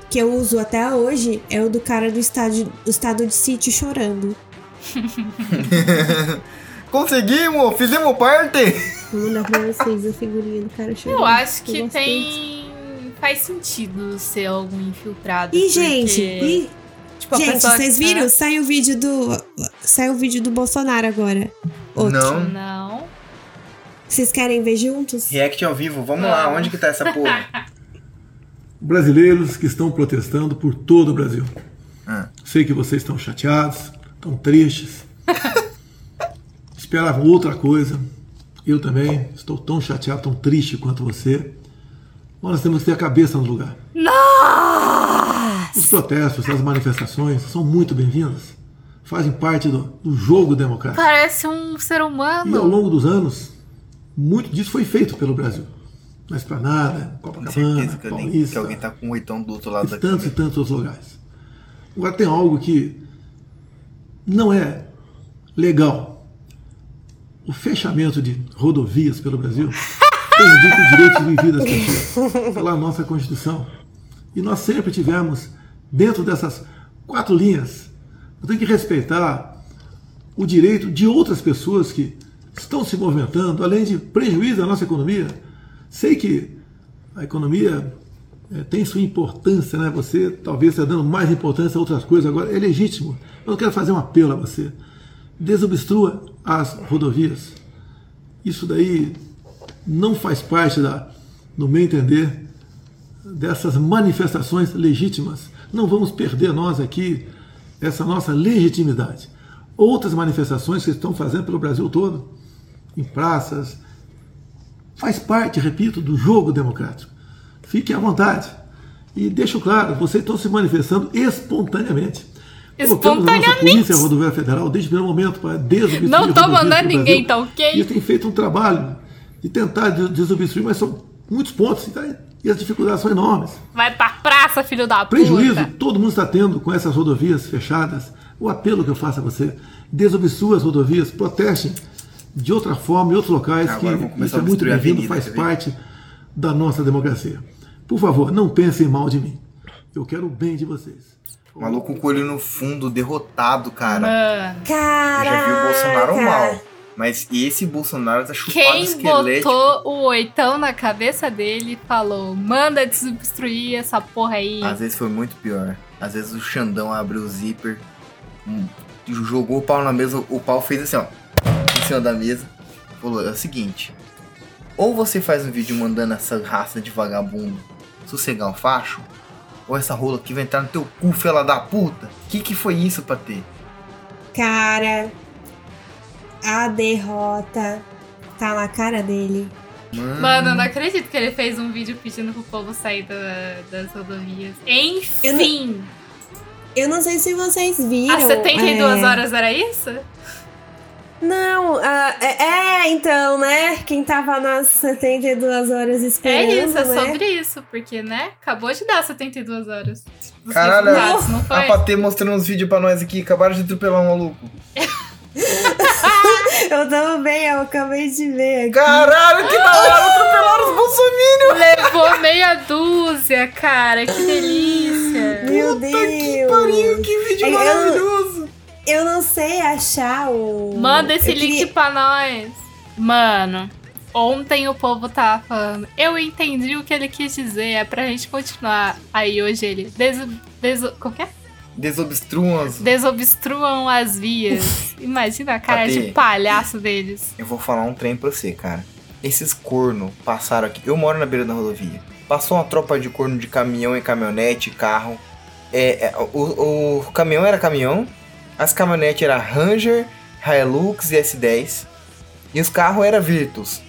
que eu uso até hoje, é o do cara do estado, do estado de sítio chorando. Conseguimos! Fizemos parte! Vou mandar pra vocês a figurinha do cara chorando. Eu acho que tem faz sentido ser algum infiltrado. E, porque, gente, e, tipo, gente, vocês que- viram? Saiu o vídeo do. Saiu o vídeo do Bolsonaro agora. Outro. Não. Não. Vocês querem ver juntos? React ao vivo, vamos lá, Vamos. onde que tá essa porra? brasileiros que estão protestando por todo o Brasil. Ah. Sei que vocês estão chateados, estão tristes. Esperavam outra coisa. Eu também estou tão chateado, tão triste quanto você. Mas nós temos que ter a cabeça no lugar. Os protestos, as manifestações são muito bem-vindas. Fazem parte do, do jogo democrático. Parece um ser E ao humano. longo dos anos, muito disso foi feito pelo Brasil. Na Esplanada, Copacabana, certeza que, Paulista que alguém tá com um oitão do outro lado e daqui. tantos e tantos outros lugares. Agora tem algo que não é legal. O fechamento de rodovias pelo Brasil prejudica o direito de viver das pessoas pela nossa Constituição. E nós sempre tivemos, dentro dessas quatro linhas, temos que respeitar o direito de outras pessoas que estão se movimentando, além de prejuízo à nossa economia. Sei que a economia é, tem sua importância, né? Você talvez está dando mais importância a outras coisas agora. É legítimo. Eu quero fazer um apelo a você. Desobstrua as rodovias. Isso daí não faz parte da, no meu entender, dessas manifestações legítimas. Não vamos perder nós aqui essa nossa legitimidade. Outras manifestações que estão fazendo pelo Brasil todo, em praças, faz parte, repito, do jogo democrático. Fiquem à vontade. E deixo claro, vocês estão se manifestando espontaneamente. A nossa Espontaneamente. Polícia Rodoviária Federal, desde o primeiro momento, para desobstruir Não rodovias mandando do ninguém, tá ok? E têm feito um trabalho de tentar des- desobstruir, mas são muitos pontos. tá? E as dificuldades são enormes. Vai pra praça, filho da Prejuízo puta. todo mundo está tendo com essas rodovias fechadas. O apelo que eu faço a você, desobstrua as rodovias, protestem de outra forma em outros locais, Agora que isso é muito bem-vindo, faz parte da nossa democracia. Por favor, não pensem mal de mim. Eu quero o bem de vocês. Maluco com o olho no fundo, derrotado, cara. Mano. Eu Caraca. já vi o Bolsonaro mal. Mas esse Bolsonaro tá chupado Quem esquelético. botou o oitão na cabeça dele e falou: manda desobstruir essa porra aí. Às vezes foi muito pior. Às vezes o Xandão abriu o zíper, hum, jogou o pau na mesa, o pau fez assim, ó, em cima da mesa. Falou: é o seguinte: ou você faz um vídeo mandando essa raça de vagabundo sossegar o facho, ou essa rola aqui vai entrar no teu cu, fela da puta. Que que foi isso pra ter? Cara, a derrota tá na cara dele. Mano, eu não acredito que ele fez um vídeo pedindo pro povo sair da- das rodovias. Eu Enfim, Eu não sei se vocês viram. às 72 é, horas era isso? Não, ah, é, é, então, né? Quem tava nas 72 horas É esperando, isso, é né? sobre isso, porque, né? Acabou de dar 72 horas. Dos Caralho, resultados, não A foi? Patê mostrando uns vídeos pra nós aqui, acabaram de atropelar um maluco. Eu também, eu acabei de ver aqui. Caralho, que da hora, atropelaram os bolsominions! Levou meia dúzia, cara. Que delícia. Meu Deus! Pariu, que vídeo É, maravilhoso! Eu não sei achar o. Manda esse eu link queria- pra nós. Mano, ontem o povo tava falando. Eu entendi o que ele quis dizer. É pra gente continuar. Aí hoje ele. Deso, deso, como que é? Desobstruam as... Desobstruam as vias. Imagina a cara Cadê? de palhaço deles. Eu vou falar um trem pra você, cara. Esses corno passaram aqui. Eu moro na beira da rodovia. Passou uma tropa de corno de caminhão e caminhonete, carro. É, é, o, o caminhão era caminhão. As caminhonetes eram Ranger, Hilux e S10. E os carros eram Virtus.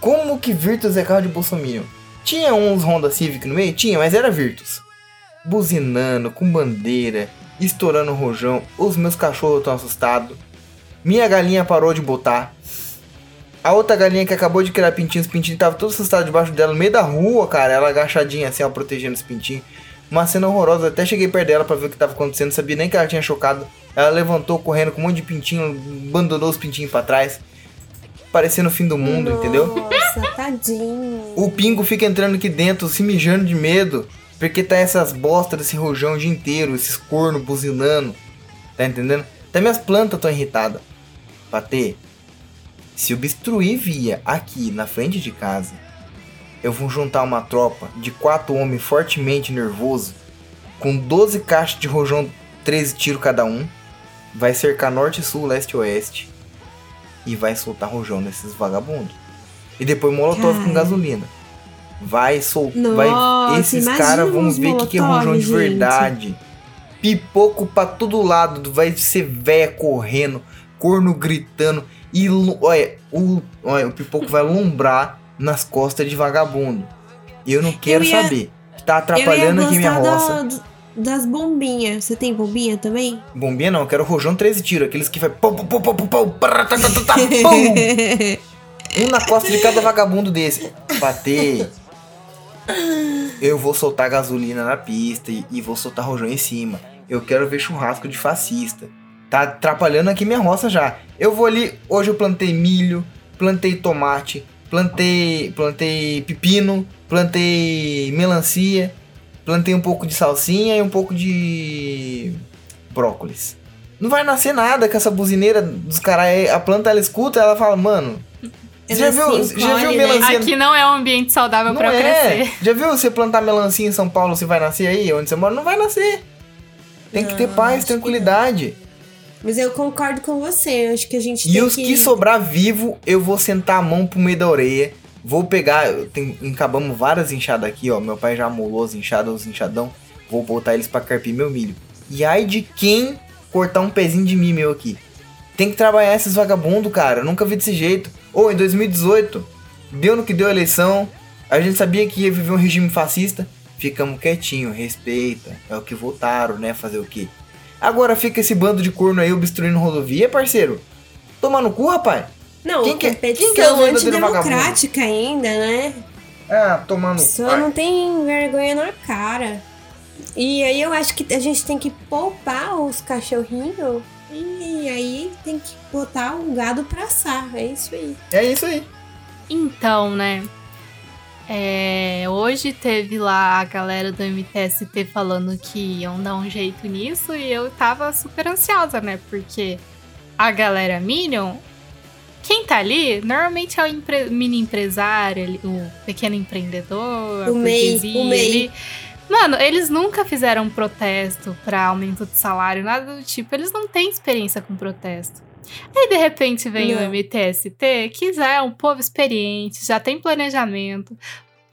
Como que Virtus é carro de Bolsonaro? Tinha uns Honda Civic no meio? Tinha, mas era Virtus. Buzinando, com bandeira, estourando o rojão. Os meus cachorros estão assustados. Minha galinha parou de botar. A outra galinha que acabou de criar pintinhos, os pintinhos tava todo assustado debaixo dela, no meio da rua, cara. Ela agachadinha assim, ó, protegendo os pintinhos. Uma cena horrorosa. Até cheguei perto dela pra ver o que tava acontecendo. Sabia nem que ela tinha chocado. Ela levantou correndo com um monte de pintinho, abandonou os pintinhos pra trás. Parecendo o fim do mundo, entendeu? Nossa, tadinho. O pingo fica entrando aqui dentro, se mijando de medo. Porque tá essas bostas desse rojão o dia inteiro, esses cornos buzinando. Tá entendendo? Até minhas plantas tão irritadas. Patê, se obstruir via aqui na frente de casa, eu vou juntar uma tropa de quatro homens fortemente nervoso, com 12 caixas de rojão, 13 tiros cada um. Vai cercar norte, sul, leste e oeste. E vai soltar rojão nesses vagabundos. E depois molotov com Cara. gasolina. Vai soltar. Nossa, Esses caras vão ver o que, é rojão de gente. verdade. Pipoco pra todo lado. Vai ser véia correndo, corno gritando. E olha, o, olha, o pipoco vai lombrar nas costas de vagabundo. Eu não quero ia- saber. Tá Eu atrapalhando aqui minha roça. da- das bombinhas. Você tem bombinha também? Bombinha não, eu quero rojão 13 tiros. Aqueles que vai. Tá, tá, tá, tá, pum. Um na costa de cada vagabundo desse. Bater. Eu vou soltar gasolina na pista e, e vou soltar rojão em cima. Eu quero ver churrasco de fascista. Tá atrapalhando aqui minha roça já. Eu vou ali. Hoje eu plantei milho, plantei tomate, plantei, plantei pepino, plantei melancia, plantei um pouco de salsinha e um pouco de brócolis. Não vai nascer nada com essa buzineira dos caras. A planta ela escuta, ela fala, mano. Você já viu, se já viu né? melancia? Aqui não é um ambiente saudável Não pra é. crescer. Já viu você plantar melancia em São Paulo, se vai nascer aí, onde você mora? Não vai nascer. Tem que ter Não, paz, que tranquilidade. Mas eu concordo com você. Eu acho que a gente E tem os que sobrar vivo, eu vou sentar a mão pro meio da orelha. Vou pegar, tenho, encabamos várias enxadas aqui, ó. Meu pai já amolou as enxadas, os enxadão. Vou botar eles pra carpir meu milho. E ai de quem cortar um pezinho de mim meu aqui. Tem que trabalhar esses vagabundos, cara. Eu nunca vi desse jeito. Ou em 2018, deu no que deu a eleição. A gente sabia que ia viver um regime fascista. Ficamos quietinho, respeita. É o que votaram, né? Fazer o quê? Agora fica esse bando de corno aí obstruindo rodovia, parceiro. Toma no cu, rapaz. Não, Quem que é- competição quem que é o antidemocrática ainda, né? Ah, no pessoa não tem vergonha na cara. E aí eu acho que a gente tem que poupar os cachorrinhos e aí tem que botar o gado pra assar. É isso aí. É isso aí. Então, né? é, hoje teve lá a galera do MTST falando que iam dar um jeito nisso e eu tava super ansiosa, né? Porque a galera Minion, quem tá ali, normalmente é o empre- mini empresário, o pequeno empreendedor, O MEI, o. Mano, eles nunca fizeram um protesto pra aumento de salário, nada do tipo. Eles não têm experiência com protesto. Aí, de repente, vem o Não. MTST, que já é um povo experiente, já tem planejamento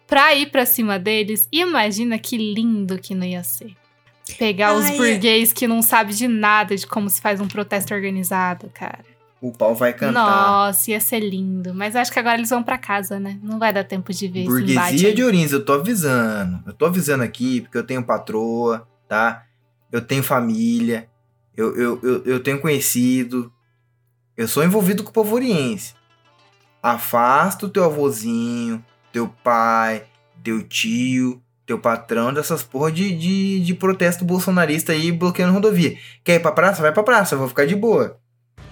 pra ir pra cima deles. E imagina que lindo que não ia ser. Pegar os Ai, é. burguês que não sabem de nada de como se faz um protesto organizado, cara. O pau vai cantar. Nossa, ia ser lindo. Mas acho que agora eles vão pra casa, né? Não vai dar tempo de ver esse embate. Burguesia aí. de Orins, eu tô avisando. Eu tô avisando aqui porque eu tenho patroa, tá? Eu tenho família. Eu, eu, eu, eu tenho conhecido. Eu sou envolvido com o povo oriense. Afasta o teu avôzinho, teu pai, teu tio, teu patrão dessas porra de, de, de protesto bolsonarista aí bloqueando rodovia. Quer ir pra praça? Vai pra praça, eu vou ficar de boa.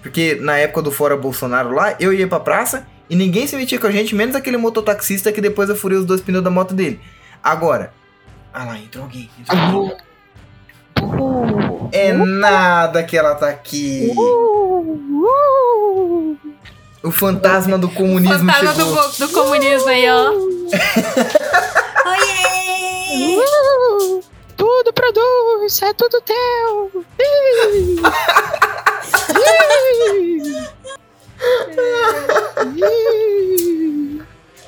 Porque na época do Fora Bolsonaro lá, eu ia pra praça e ninguém se metia com a gente, menos aquele mototaxista que depois eu furei os dois pneus da moto dele. Agora. Ah lá, entrou alguém. Entrou alguém. É nada que ela tá aqui. O fantasma do comunismo Fantasma do, chegou. go- do comunismo aí, ó. Oiê! Tudo produz, é tudo teu.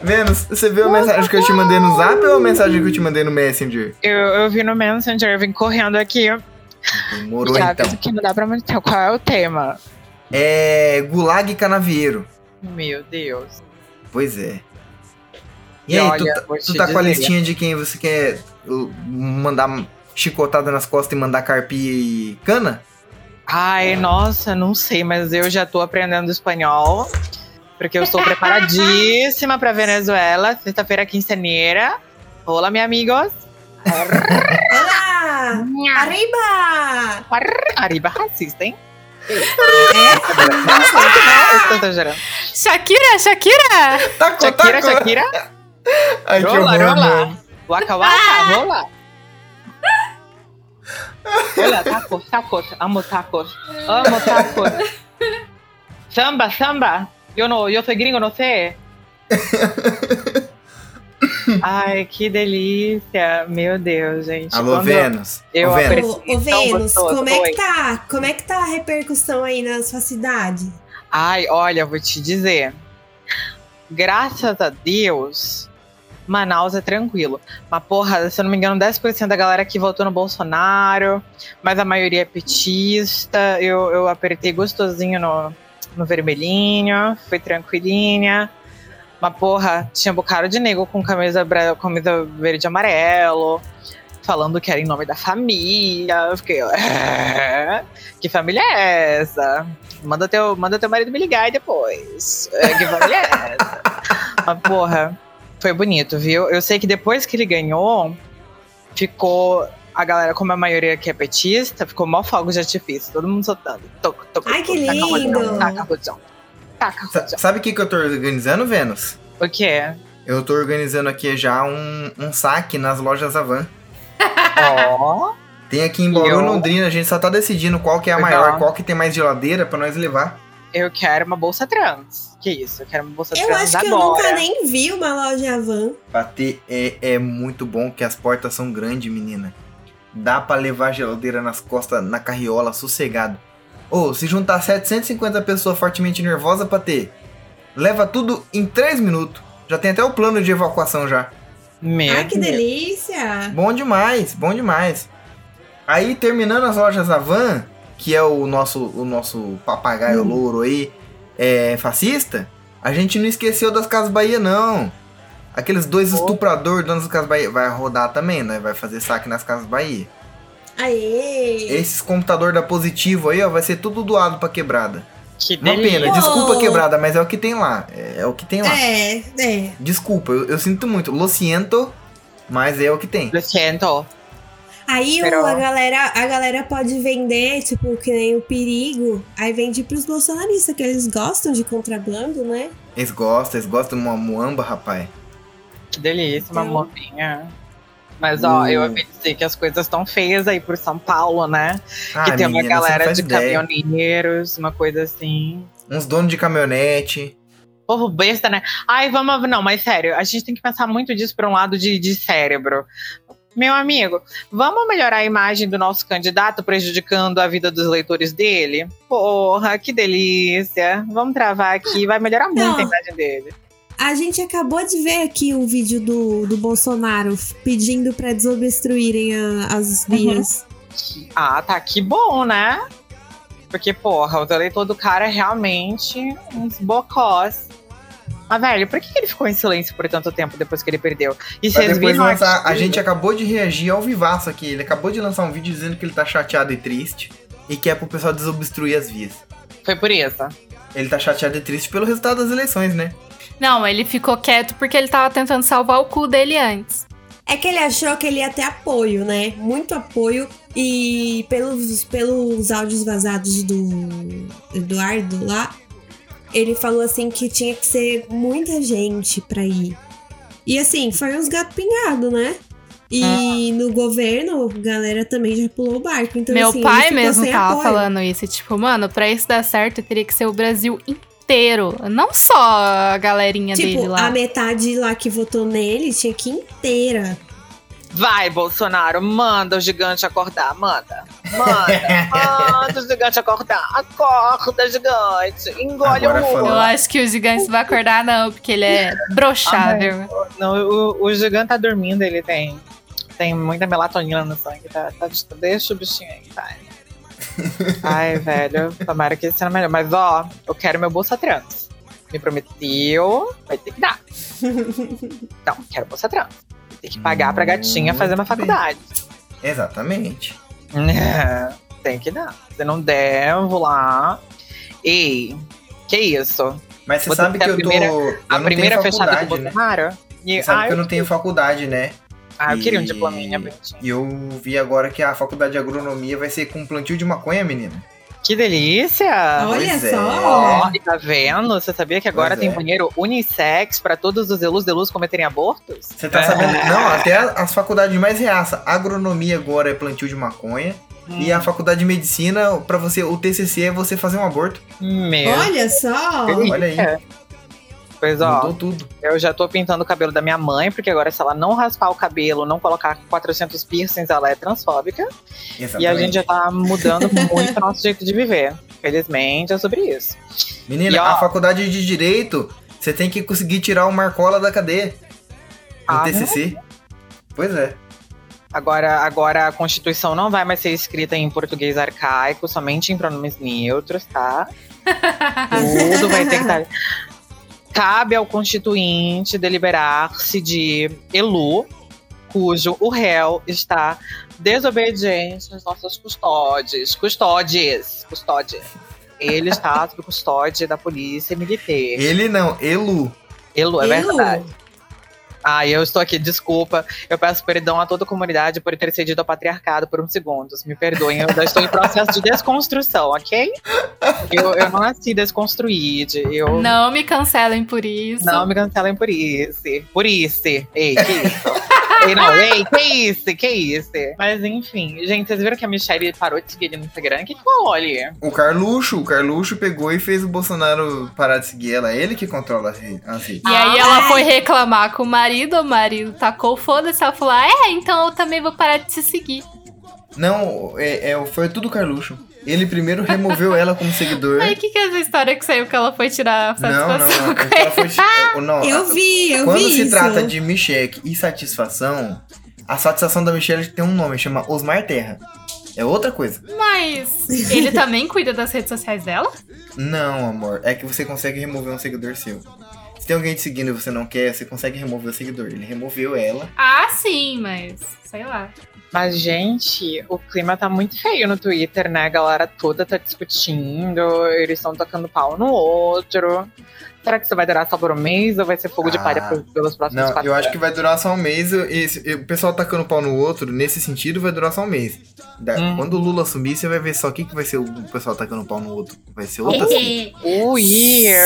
Vênus, você viu a mensagem que eu te mandei no zap ou a mensagem que eu te mandei no Messenger? Eu, eu vi no Messenger, eu vim correndo aqui. Demorou Já então. que não dá pra mostrar qual é o tema. É. Gulag Canavieiro. Meu Deus. Pois é. E, E aí, olha, tu, tá- tu tá com a dizer. listinha de quem você quer mandar chicotada nas costas e mandar carpir cana? Ai, nossa, não sei, mas eu já tô aprendendo espanhol. Porque eu estou preparadíssima pra Venezuela. Sexta-feira quinceaneira. Olá, meus amigos. Olá! Arriba! Arriba racista, hein? É? Exagerando. Shakira, Shakira! Tacou, Shakira, tacou. Shakira. Ai, que Rola, horror, rola. mano. Waka waka, rola. Olha, tacos, tacos. Amo tacos. Amo tacos. Samba, samba. Eu não, eu sou gringo, não sei. Ai, que delícia. Meu Deus, gente. Alô, Quando Vênus. eu Ô, Ô, Vênus, como é Oi. que tá? Como é que tá a repercussão aí na sua cidade? Ai, olha, vou te dizer. Graças a Deus, Manaus é tranquilo. Mas, porra, se eu não me engano, 10% da galera que votou no Bolsonaro, mas a maioria é petista. Eu, eu apertei gostosinho no, no vermelhinho, fui tranquilinha. Mas, porra, tinha um bocado de nego com camisa, camisa verde e amarelo, falando que era em nome da família. Eu fiquei, "É? que família é essa? Manda teu, manda teu marido me ligar depois. É, que família é essa? Mas, porra, foi bonito, viu? Eu sei que depois que ele ganhou, ficou. A galera, como a maioria aqui é petista, ficou mó fogo de artifício. Todo mundo soltando. Toco, toco, Ai, que lindo! Taca rojão. Taca rojão. Sabe o que, que eu tô organizando, Vênus? O quê? Eu tô organizando aqui já um, um saque nas lojas Avan. Ó. Tem aqui em Bauru, Londrina, a gente só tá decidindo qual que é a Legal. maior, qual que tem mais geladeira pra nós levar. Eu quero uma bolsa trans. Que isso? Eu quero uma bolsa Eu trans acho que eu agora. nunca nem vi uma loja van. Bater é, é muito bom, que as portas são grandes, menina. Dá pra levar a geladeira nas costas, na carriola, sossegado. Ô, se juntar 750 pessoas fortemente nervosas pra ter, leva tudo em 3 minutos. Já tem até o plano de evacuação já. Meu Ai, que Deus. delícia! Bom demais, bom demais. Aí, terminando as lojas Avan, que é o nosso, o nosso papagaio louro aí, é fascista, a gente não esqueceu das Casas Bahia, não. Aqueles dois estupradores donos das Casas Bahia vai rodar também, né? Vai fazer saque nas Casas Bahia. Aê! Esses computador da Positivo aí, ó, vai ser tudo doado pra quebrada. Que Uma delícia. pena, desculpa Oh. quebrada, mas é o que tem lá. É, é o que tem lá. É, é. Desculpa, eu, eu sinto muito. Lo siento, mas é o que tem. Lo siento. Aí Pero- a, galera, a galera pode vender, tipo, que nem o perigo. Aí vende pros bolsonaristas, que eles gostam de contrabando, né? Eles gostam, eles gostam de uma muamba, rapaz. Que delícia, uma Então- movinha. Mas, ó, Uh. eu ouvi dizer que as coisas estão feias aí por São Paulo, né? Ah, que tem uma menina, galera de ideia. caminhoneiros, uma coisa assim. Uns donos de caminhonete. Povo besta, né? Ai, vamos. Não, mas sério, a gente tem que pensar muito disso por um lado de, de cérebro. Meu amigo, vamos melhorar a imagem do nosso candidato, prejudicando a vida dos eleitores dele? Porra, que delícia. Vamos travar aqui, vai melhorar muito Não. a imagem dele. A gente acabou de ver aqui o vídeo do, do Bolsonaro pedindo pra desobstruírem a- as vias. Ah, tá, que bom, né? Porque, porra, o eleitor do cara é realmente uns bocós. Mas, velho, por que que ele ficou em silêncio por tanto tempo depois que ele perdeu? E vocês depois viram lançar. A gente acabou de reagir ao vivaço aqui. Ele acabou de lançar um vídeo dizendo que ele tá chateado e triste. E quer pro pessoal desobstruir as vias. Foi por isso. Ele tá chateado e triste pelo resultado das eleições, né? Não, ele ficou quieto porque ele tava tentando salvar o cu dele antes. É que ele achou que ele ia ter apoio, né? Muito apoio. E pelos, pelos áudios vazados do Eduardo lá, ele falou assim que tinha que ser muita gente pra ir. E assim, foi uns gato pingado, né? E no governo, a galera também já pulou o barco. Então, Meu assim, pai mesmo tava apoio. falando isso. Tipo, mano, pra isso dar certo, teria que ser o Brasil inteiro. Não só a galerinha dele Tipo, lá. a metade lá que votou nele tinha que ir inteira. Vai, Bolsonaro, manda o gigante acordar, manda. Manda, manda o gigante acordar. Acorda, gigante. Engole Agora o mundo. Eu acho que o gigante não vai acordar, não, porque ele é brochável. Não, o, o gigante tá dormindo, ele tem, tem muita melatonina no sangue. Tá, tá, deixa o bichinho aí, vai. Ai, velho, tomara que seja melhor. Mas, ó, eu quero meu bolsa trans. Me prometeu, vai ter que dar. Não, quero bolsa trans. Tem que pagar pra gatinha fazer uma Muito bem. faculdade. Exatamente. É, tem que dar. Se não der, eu vou lá. Ei, que isso? Mas você ter sabe que ter eu tô. primeira- eu a primeira fechada do faculdade, né? Bolsonaro? E, Você sabe ah, que eu não tenho faculdade, né? ah, eu queria um e- diplominha. E eu vi agora que a faculdade de agronomia vai ser com plantio de maconha, menina. Que delícia! Olha Pois é. só! Ó, e tá vendo? Você sabia que agora Pois tem é. banheiro unissex pra todos os elus de luz cometerem abortos? Você tá É. sabendo? Não, até as faculdades mais reaça. Agronomia agora é plantio de maconha. E Hum. a faculdade de medicina, pra você, o TCC é você fazer um aborto. Meu. Olha só! Olha aí. Pois ó, Mudou tudo. eu já tô pintando o cabelo da minha mãe, porque agora se ela não raspar o cabelo, não colocar 400 piercings, ela é transfóbica. Exatamente. E a gente já tá mudando muito o nosso jeito de viver. Felizmente é sobre isso. Menina, E, ó- a faculdade de Direito, você tem que conseguir tirar o Marcola da cadeia. No Ah, TCC. Pois é. Agora, agora a Constituição não vai mais ser escrita em português arcaico, somente em pronomes neutros, tá? Tudo vai ter que estar. Cabe ao Constituinte deliberar-se de Elu, cujo o réu está desobediente às nossas custódias. Custódias. Custódias. Ele está sob custódia da polícia militar. Ele não, Elu. Elu, é Elu. verdade. Ah, eu estou aqui, desculpa. Eu peço perdão a toda a comunidade por ter cedido ao patriarcado por uns segundos. Me perdoem, eu ainda estou em processo de desconstrução, ok? Eu, eu não nasci desconstruída. Eu Não me cancelem por isso. não me cancelem por isso. Por isso. Ei, que isso? ei, não, ei, que isso? Que isso? Mas enfim, gente, vocês viram que a Michelle parou de seguir ele no Instagram? O que que rolou ali? O Carluxo, o Carluxo pegou e fez o Bolsonaro parar de seguir ela. Ele que controla as redes. as redes. E aí ela foi reclamar com o marido, o marido tacou foda-se, ela falou, ah, é, então eu também vou parar de te seguir. Não, é, é- foi tudo Carluxo. Ele primeiro removeu ela como seguidor. Aí o que, que é essa história que saiu que ela foi tirar Não, não, satisfação não. com Ela foi, não Eu vi, eu Quando vi se isso. trata de Micheque e satisfação, a satisfação da Michelle tem um nome, chama Osmar Terra. É outra coisa. Mas ele também cuida das redes sociais dela? Não, amor. É que você consegue remover um seguidor seu. Se tem alguém te seguindo e você não quer, você consegue remover o seguidor. Ele removeu ela. Ah, sim, mas sei lá. Mas, gente, o clima tá muito feio no Twitter, né? A galera toda tá discutindo, eles estão tocando pau no outro. Será que isso vai durar só por um mês ou vai ser fogo de Ah, palha por- pelos próximos Não, quatro eu acho anos? que vai durar só um mês. e e o pessoal tacando pau no outro, nesse sentido, vai durar só um mês. Da- Hum. Quando o Lula assumir, você vai ver só o que, que vai ser o pessoal tacando pau no outro. Vai ser outra assim.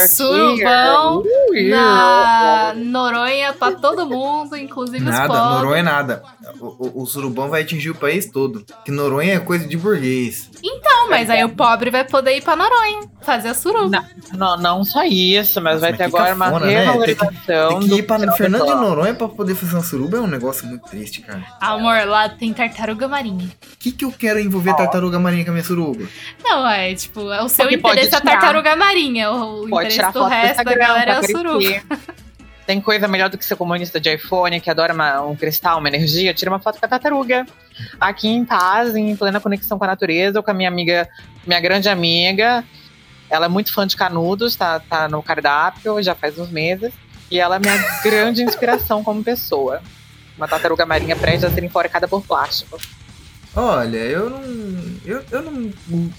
Surubão na Noronha pra todo mundo, inclusive os Nada, pobres. Noronha é nada. O, o, o surubão vai atingir o país todo. Que Noronha é coisa de burguês. Não, mas aí o pobre vai poder ir pra Noronha, fazer a suruba. Não, não só isso, mas Nossa, vai mas ter que agora uma cafona, né? revalorização Tem que ir do pra final Fernando do de. Noronha pra poder fazer uma suruba é um negócio muito triste, cara. Amor, lá tem tartaruga marinha. O que, que eu quero envolver tartaruga marinha com a minha suruba? Não, é tipo, é o seu Porque interesse é tartaruga marinha. O, Pode interesse tirar do foto do resto da galera é a suruba. Tem coisa melhor do que ser comunista de iPhone, que adora uma- um cristal, uma energia. Tira uma foto com a tartaruga. Aqui em paz, em plena conexão com a natureza, com a minha amiga, minha grande amiga. Ela é muito fã de canudos, tá, tá no cardápio já faz uns meses. E ela é minha grande inspiração como pessoa. Uma tartaruga marinha prestes a ser enforcada por plástico. Olha, eu não. Eu, eu não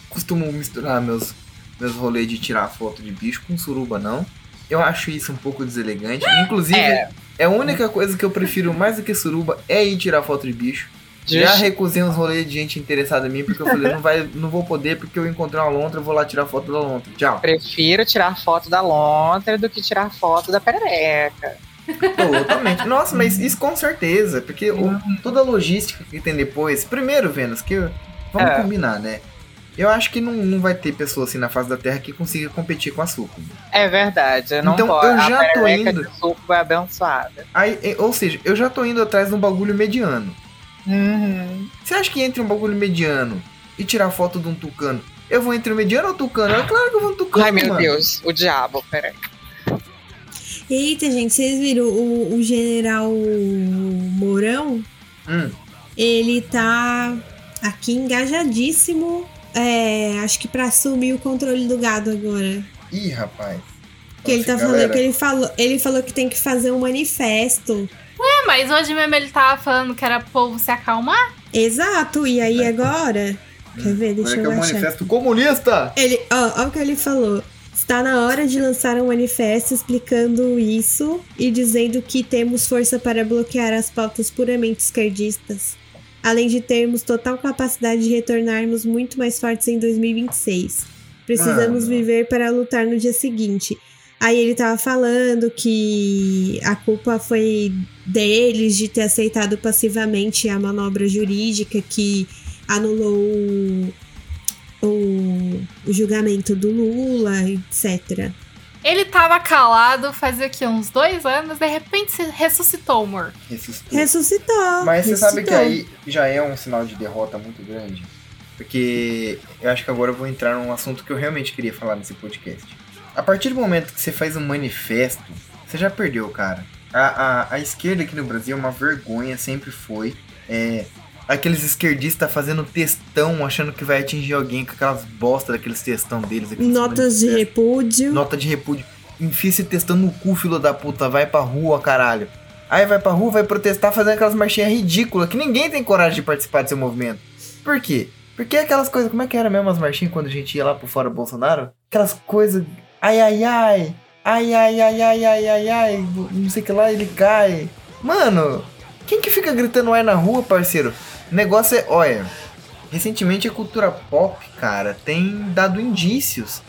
costumo misturar meus, meus rolês de tirar foto de bicho com suruba, não. Eu acho isso um pouco deselegante. Inclusive, É. é. a única coisa que eu prefiro mais do que suruba é ir tirar foto de bicho. Já recusei uns rolês de gente interessada em mim, porque eu falei, não, vai, não vou poder, porque eu encontrei uma lontra, eu vou lá tirar foto da lontra. Tchau. Prefiro tirar foto da lontra do que tirar foto da perereca. Totalmente. Nossa, mas isso com certeza, porque o- toda a logística que tem depois. Primeiro, Vênus, que eu- vamos É. combinar, né? Eu acho que não, não vai ter pessoa assim na face da Terra que consiga competir com a suco. É verdade, não Então, eu já a tô perereca indo. de suco é abençoada. Aí, ou seja, eu já tô indo atrás de um bagulho mediano. Uhum. Você acha que entre um bagulho mediano e tirar foto de um tucano, eu vou entre o mediano ou o tucano? É claro que eu vou no tucano. Ai, meu mano. Deus, o diabo, peraí. Eita, gente, vocês viram o, o general Mourão? Hum, Ele tá aqui engajadíssimo. é, acho que pra assumir o controle do gado agora. Ih, rapaz. Que ele tá falando galera. que ele falou, ele falou que tem que fazer um manifesto. É, mas hoje mesmo ele tava falando que era pro povo se acalmar. Exato, e aí agora? Quer ver? Deixa Olha que é eu o achar. manifesto comunista! Ele, ó, ó o que ele falou. Está na hora de lançar um manifesto explicando isso e dizendo que temos força para bloquear as pautas puramente esquerdistas, além de termos total capacidade de retornarmos muito mais fortes em 2026. Precisamos Mano. viver para lutar no dia seguinte. Aí ele tava falando que a culpa foi deles de ter aceitado passivamente a manobra jurídica que anulou o, o, o julgamento do Lula, etc. Ele tava calado fazia aqui uns dois anos, de repente se ressuscitou, amor. Ressuscitou. Ressuscitou. Mas você sabe que aí já é um sinal de derrota muito grande. Porque eu acho que agora eu vou entrar num assunto que eu realmente queria falar nesse podcast. A partir do momento que você faz um manifesto, você já perdeu, cara. A, a, a esquerda aqui no Brasil é uma vergonha, sempre foi. É, aqueles esquerdistas fazendo textão, achando que vai atingir alguém com aquelas bosta daqueles textão deles. aqueles Notas de repúdio. Nota de repúdio. Enfia esse textão no cu, filho da puta. Vai pra rua, caralho. Aí vai pra rua, vai protestar fazendo aquelas marchinhas ridículas que ninguém tem coragem de participar desse movimento. Por quê? Porque aquelas coisas. Como é que era mesmo as marchinhas quando a gente ia lá pro fora do Bolsonaro? Aquelas coisas. Ai, ai, ai. Ai, ai, ai, ai, ai, ai, ai. Não sei o que lá, ele cai. Mano, quem que fica gritando ai na rua, parceiro? O negócio é. Olha. Recentemente a cultura pop, cara, tem dado indícios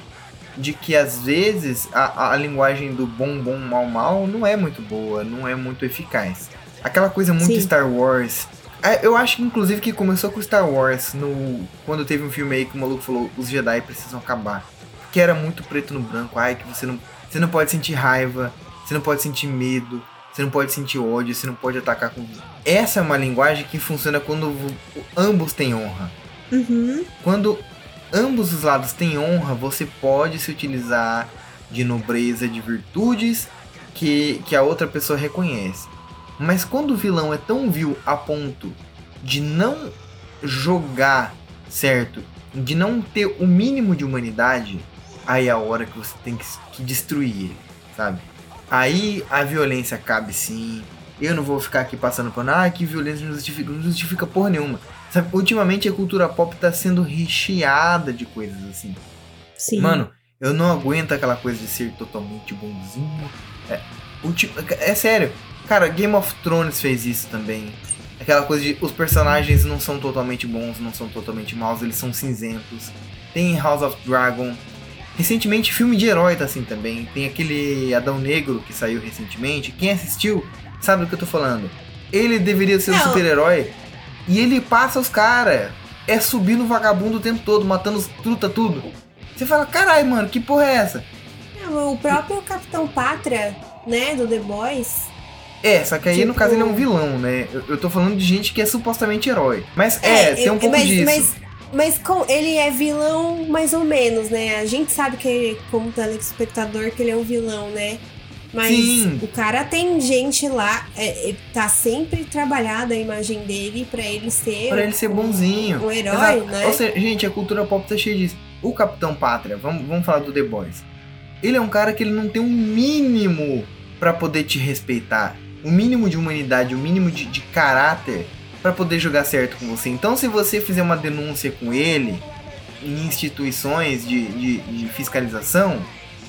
de que às vezes a, a linguagem do bom, bom, mal, mal não é muito boa, não é muito eficaz. Aquela coisa muito Sim. Star Wars. É, Eu acho que inclusive que começou com Star Wars no quando teve um filme aí que o maluco falou os Jedi precisam acabar. Que era muito preto no branco, ai que você não você não pode sentir raiva, você não pode sentir medo, você não pode sentir ódio, você não pode atacar com Essa é uma linguagem que funciona quando ambos têm honra. Uhum. Quando ambos os lados têm honra, você pode se utilizar de nobreza, de virtudes que, que a outra pessoa reconhece. Mas quando o vilão é tão vil a ponto de não jogar certo, de não ter o mínimo de humanidade, aí é a hora que você tem que, que destruir ele, sabe? Aí a violência cabe sim. Eu não vou ficar aqui passando pano, ah, que violência não justifica, não justifica porra nenhuma. Sabe, ultimamente a cultura pop tá sendo recheada de coisas assim. Sim. Mano, eu não aguento aquela coisa de ser totalmente bonzinho. É, é sério. Cara, Game of Thrones fez isso também. Aquela coisa de os personagens não são totalmente bons, não são totalmente maus, eles são cinzentos. Tem House of Dragon. Recentemente, filme de herói tá assim também. Tem aquele Adão Negro que saiu recentemente. Quem assistiu sabe do que eu tô falando. Ele deveria ser um Não. super-herói e ele passa os caras. É subir no vagabundo o tempo todo, matando os truta tudo. Você fala, caralho, mano, que porra é essa? Não, O próprio Capitão Pátria, né, do The Boys. É, só que aí no Tipo- caso ele é um vilão, né? Eu, eu tô falando de gente que é supostamente herói. Mas é, tem um eu- pouco mas, disso. Mas, mas com, ele é vilão mais ou menos, né? A gente sabe que, como telespectador, que ele é um vilão, né? Mas Sim. o cara tem gente lá, é, é, tá sempre trabalhada a imagem dele pra ele ser. Pra ele ser bonzinho. Um herói, Exato. né? Ou seja, gente, a cultura pop tá cheia disso. O Capitão Pátria, vamos, vamos falar do The Boys. Ele é um cara que ele não tem um mínimo pra poder te respeitar. O mínimo de humanidade, o mínimo de, de caráter pra poder jogar certo com você. Então, se você fizer uma denúncia com ele em instituições de, de, de fiscalização,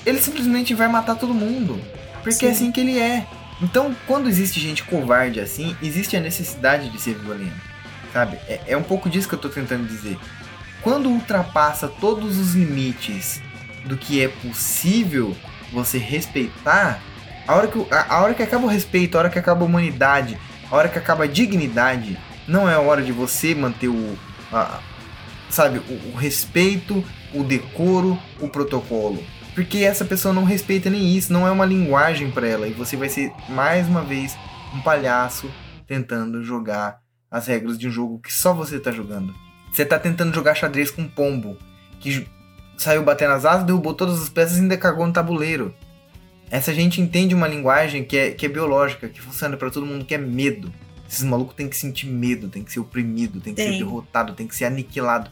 ele simplesmente vai matar todo mundo. Porque é Sim. assim que ele é. Então, quando existe gente covarde assim, existe a necessidade de ser violento. Sabe? É, é um pouco disso que eu tô tentando dizer. Quando ultrapassa todos os limites do que é possível você respeitar, a hora que, a, a hora que acaba o respeito, a hora que acaba a humanidade, a hora que acaba a dignidade, não é a hora de você manter o. a- sabe, o, o respeito, o decoro, o protocolo. Porque essa pessoa não respeita nem isso, não é uma linguagem pra ela. E você vai ser, mais uma vez, um palhaço tentando jogar as regras de um jogo que só você tá jogando. Você tá tentando jogar xadrez com um pombo, que saiu batendo as asas, derrubou todas as peças e ainda cagou no tabuleiro. Essa gente entende uma linguagem que é, que é biológica, que funciona pra todo mundo, que é medo. Esses malucos têm que sentir medo, tem que ser oprimido, tem que ser Tem. derrotado, tem que ser aniquilado.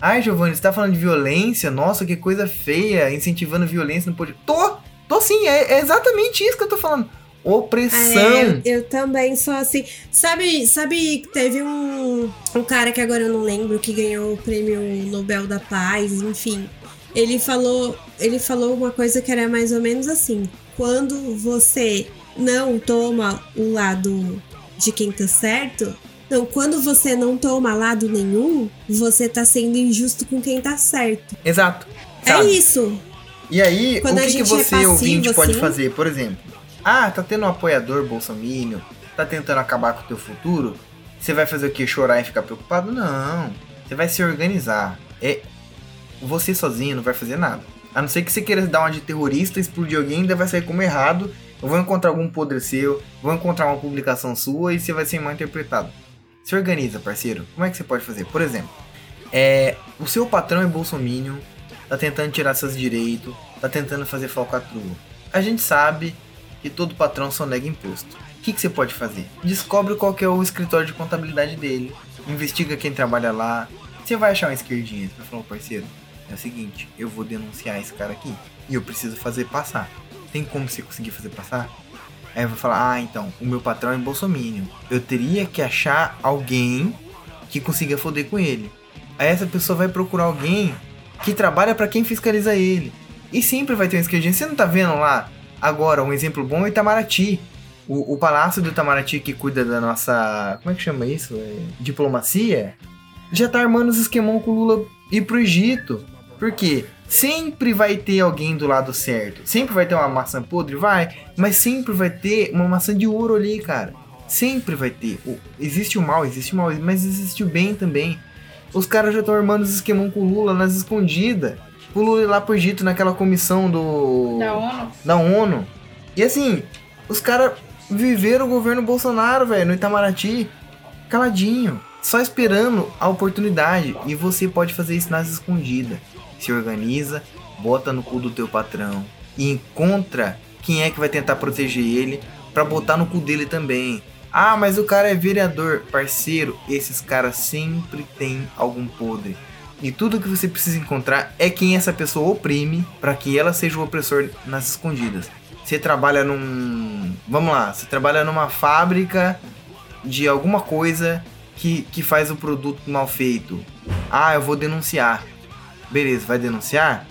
Ai, Giovanni, você tá falando de violência? Nossa, que coisa feia, incentivando violência no podcast. Tô, tô sim, é, é exatamente isso que eu tô falando. Opressão. É, eu, eu também sou assim. Sabe, sabe, teve um, um cara que agora eu não lembro que ganhou o prêmio Nobel da Paz, enfim. Ele falou, ele falou uma coisa que era mais ou menos assim: quando você não toma o lado de quem tá certo, não, quando você não toma lado nenhum, você tá sendo injusto com quem tá certo. Exato. É sabe? isso. E aí, Quando o que, que é você, passivo, ouvinte, pode assim- fazer? Por exemplo, ah, tá tendo um apoiador bolsominion, tá tentando acabar com o teu futuro, você vai fazer o quê? Chorar e ficar preocupado? Não. Você vai se organizar. É, você sozinho não vai fazer nada. A não ser que você queira dar uma de terrorista, explodir alguém, ainda vai sair como errado. Eu vou encontrar algum podre seu, vou encontrar uma publicação sua e você vai ser mal interpretado. Se organiza, parceiro. Como é que você pode fazer? Por exemplo, é, o seu patrão é bolsominion, tá tentando tirar seus direitos, tá tentando fazer falcatrua. A gente sabe que todo patrão só nega imposto. O que, que você pode fazer? Descobre qual que é o escritório de contabilidade dele, investiga quem trabalha lá. Você vai achar uma esquerdinha. Você vai falar, parceiro, é o seguinte, eu vou denunciar esse cara aqui e eu preciso fazer passar. Tem como você conseguir fazer passar? Aí eu vou falar, ah, então, o meu patrão é bolsominion. Eu teria que achar alguém que consiga foder com ele. Aí essa pessoa vai procurar alguém que trabalha para quem fiscaliza ele. E sempre vai ter um esquerdinho. Você não tá vendo lá? Agora, um exemplo bom é o Itamaraty. O, o Palácio do Itamaraty que cuida da nossa. Como é que chama isso? É, diplomacia? Já tá armando os esquemão com o Lula ir pro Egito. Por quê? Sempre vai ter alguém do lado certo. Sempre vai ter uma maçã podre, vai. Mas sempre vai ter uma maçã de ouro ali, cara. Sempre vai ter. Existe o mal, existe o mal, mas existe o bem também. Os caras já estão armando os esquemão com o Lula nas escondidas. O Lula lá pro Egito naquela comissão do. Da ONU. Da ONU. E assim, os caras viveram o governo Bolsonaro, velho, no Itamaraty, caladinho, só esperando a oportunidade. E você pode fazer isso nas escondidas. Se organiza, bota no cu do teu patrão e encontra quem é que vai tentar proteger ele para botar no cu dele também. Ah, mas o cara é vereador, parceiro. Esses caras sempre têm algum podre. E tudo que você precisa encontrar é quem essa pessoa oprime para que ela seja o opressor nas escondidas. Você trabalha num. Vamos lá, você trabalha numa fábrica de alguma coisa que, que faz o produto mal feito. Ah, eu vou denunciar. Beleza, vai denunciar?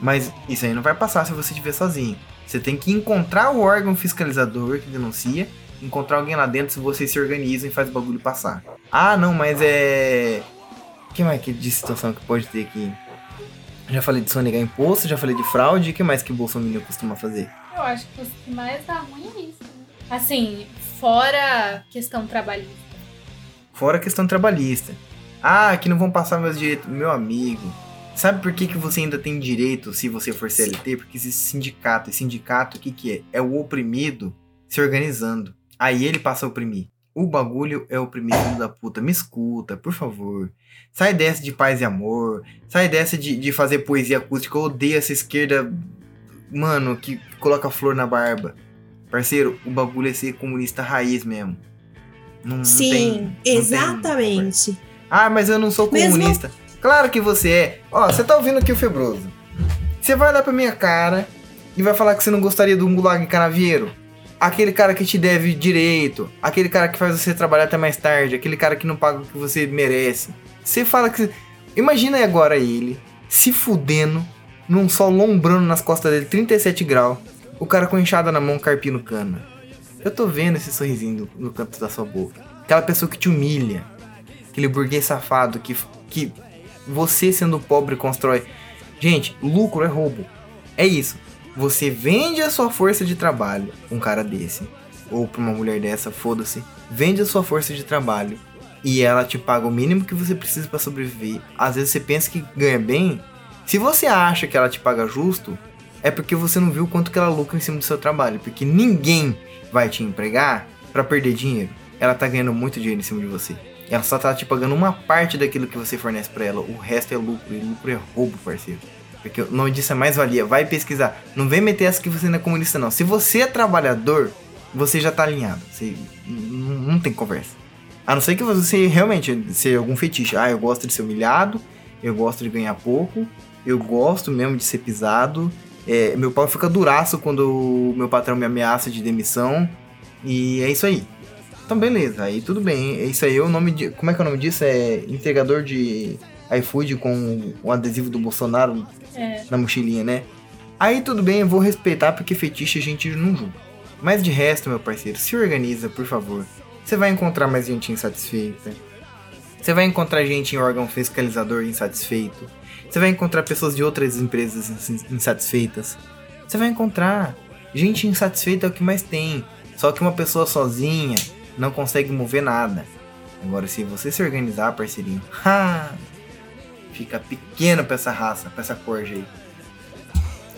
Mas isso aí não vai passar se você estiver sozinho. Você tem que encontrar o órgão fiscalizador que denuncia, encontrar alguém lá dentro se vocês se organizam e faz o bagulho passar. Ah, não, mas é. O que mais que de situação que pode ter aqui? Já falei de sonegar imposto, já falei de fraude, o que mais que o Bolsonaro costuma fazer? Eu acho que o que mais dá ruim é isso. Né? Assim, fora questão trabalhista. Fora questão trabalhista. Ah, que não vão passar meus direitos. Meu amigo, sabe por que, que você ainda tem direito se você for CLT? Porque existe sindicato. E sindicato, o que, que é? É o oprimido se organizando. Aí ele passa a oprimir. O bagulho é oprimir filho da puta. Me escuta, por favor. Sai dessa de paz e amor. Sai dessa de, de fazer poesia acústica. Eu odeio essa esquerda, mano, que coloca flor na barba. Parceiro, o bagulho é ser comunista raiz mesmo. Não, não Sim, tem- não tem- exatamente. ah, mas eu não sou Mesmo- comunista. Claro que você é. Ó, você tá ouvindo aqui o Febroso. Você vai olhar pra minha cara e vai falar que você não gostaria do gulag canavieiro? Aquele cara que te deve direito, aquele cara que faz você trabalhar até mais tarde, aquele cara que não paga o que você merece. Você fala que. Imagina agora ele se fudendo num sol lombrando nas costas dele, 37 graus. O cara com enxada na mão, carpindo cana. Eu tô vendo esse sorrisinho no, no canto da sua boca. Aquela pessoa que te humilha. Aquele burguês safado que, que você sendo pobre constrói. Gente, lucro é roubo. É isso. Você vende a sua força de trabalho um cara desse. Ou pra uma mulher dessa, foda-se. Vende a sua força de trabalho. E ela te paga o mínimo que você precisa pra sobreviver. Às vezes você pensa que ganha bem. Se você acha que ela te paga justo, é porque você não viu quanto que ela lucra em cima do seu trabalho. Porque ninguém vai te empregar pra perder dinheiro. Ela tá ganhando muito dinheiro em cima de você. Ela só tá te pagando uma parte daquilo que você fornece pra ela. O resto é lucro. E lucro é roubo, parceiro. Porque o nome disso é mais-valia. Vai pesquisar. Não vem meter essa que você não é comunista, não. Se você é trabalhador, você já tá alinhado. Você não tem conversa. A não ser que você realmente seja algum fetiche. Ah, eu gosto de ser humilhado. Eu gosto de ganhar pouco. Eu gosto mesmo de ser pisado. É, meu pau fica duraço quando o meu patrão me ameaça de demissão. E é isso aí. Então, beleza. Aí tudo bem. Isso aí. É o nome de. Como é que é o nome disso? É entregador de iFood com o adesivo do Bolsonaro É. na mochilinha, né? Aí tudo bem, eu vou respeitar porque fetiche a gente não julga. Mas de resto, meu parceiro, se organiza, por favor. Você vai encontrar mais gente insatisfeita. Você vai encontrar gente em órgão fiscalizador insatisfeito. Você vai encontrar pessoas de outras empresas ins- insatisfeitas. Você vai encontrar gente insatisfeita é o que mais tem. Só que uma pessoa sozinha não consegue mover nada. Agora, se você se organizar, parceirinho, ha, fica pequeno pra essa raça, pra essa corja aí.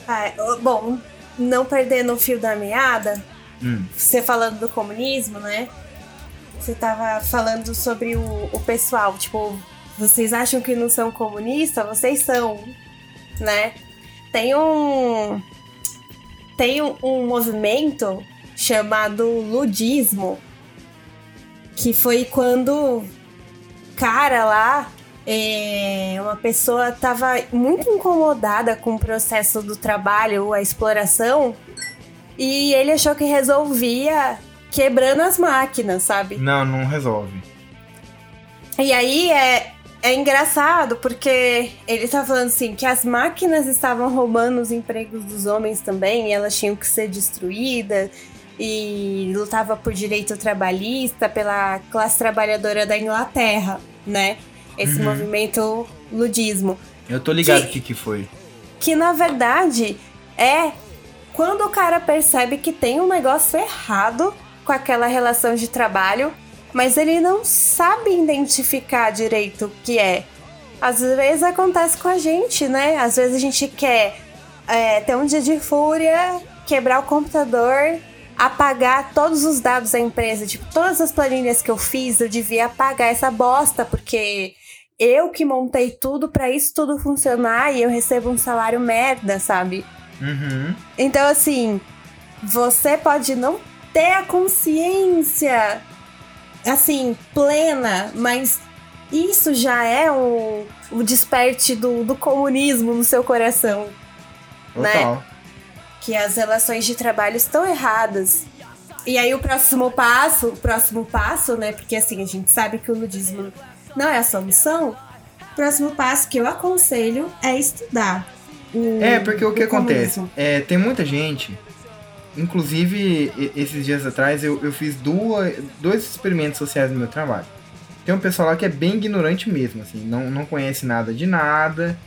Ah, bom, não perdendo o fio da meada, Hum. você falando do comunismo, né? Você tava falando sobre o, o pessoal, tipo, vocês acham que não são comunistas? Vocês são, né? Tem um. Tem um, um movimento chamado ludismo, que foi quando cara lá, é, uma pessoa tava muito incomodada com o processo do trabalho, a exploração, e ele achou que resolvia quebrando as máquinas, sabe? Não, não resolve. E aí é, é engraçado porque ele tá falando assim que as máquinas estavam roubando os empregos dos homens também, e elas tinham que ser destruídas e lutava por direito trabalhista pela classe trabalhadora da Inglaterra, né? Esse Uhum. movimento ludismo Eu tô ligado o Que- que que foi. que na verdade é quando o cara percebe que tem um negócio errado com aquela relação de trabalho, mas ele não sabe identificar direito o que é. Às vezes acontece com a gente, né? Às vezes a gente quer é, ter um dia de fúria, quebrar o computador, apagar todos os dados da empresa. Tipo, todas as planilhas que eu fiz, eu devia apagar essa bosta, porque eu que montei tudo pra isso tudo funcionar e eu recebo um salário merda, sabe? Uhum. Então, assim, você pode não ter a consciência, assim, plena, mas isso já é o, o desperte do, do comunismo no seu coração. Né? Que as relações de trabalho estão erradas. E aí o próximo passo, o próximo passo, né? Porque assim, a gente sabe que o nudismo não é a solução. O próximo passo que eu aconselho é estudar. o- É, porque o que acontece? comunismo. É, tem muita gente. Inclusive, esses dias atrás eu, eu fiz duas, dois experimentos sociais no meu trabalho. Tem um pessoal lá que é bem ignorante mesmo, assim, não, não conhece nada de nada.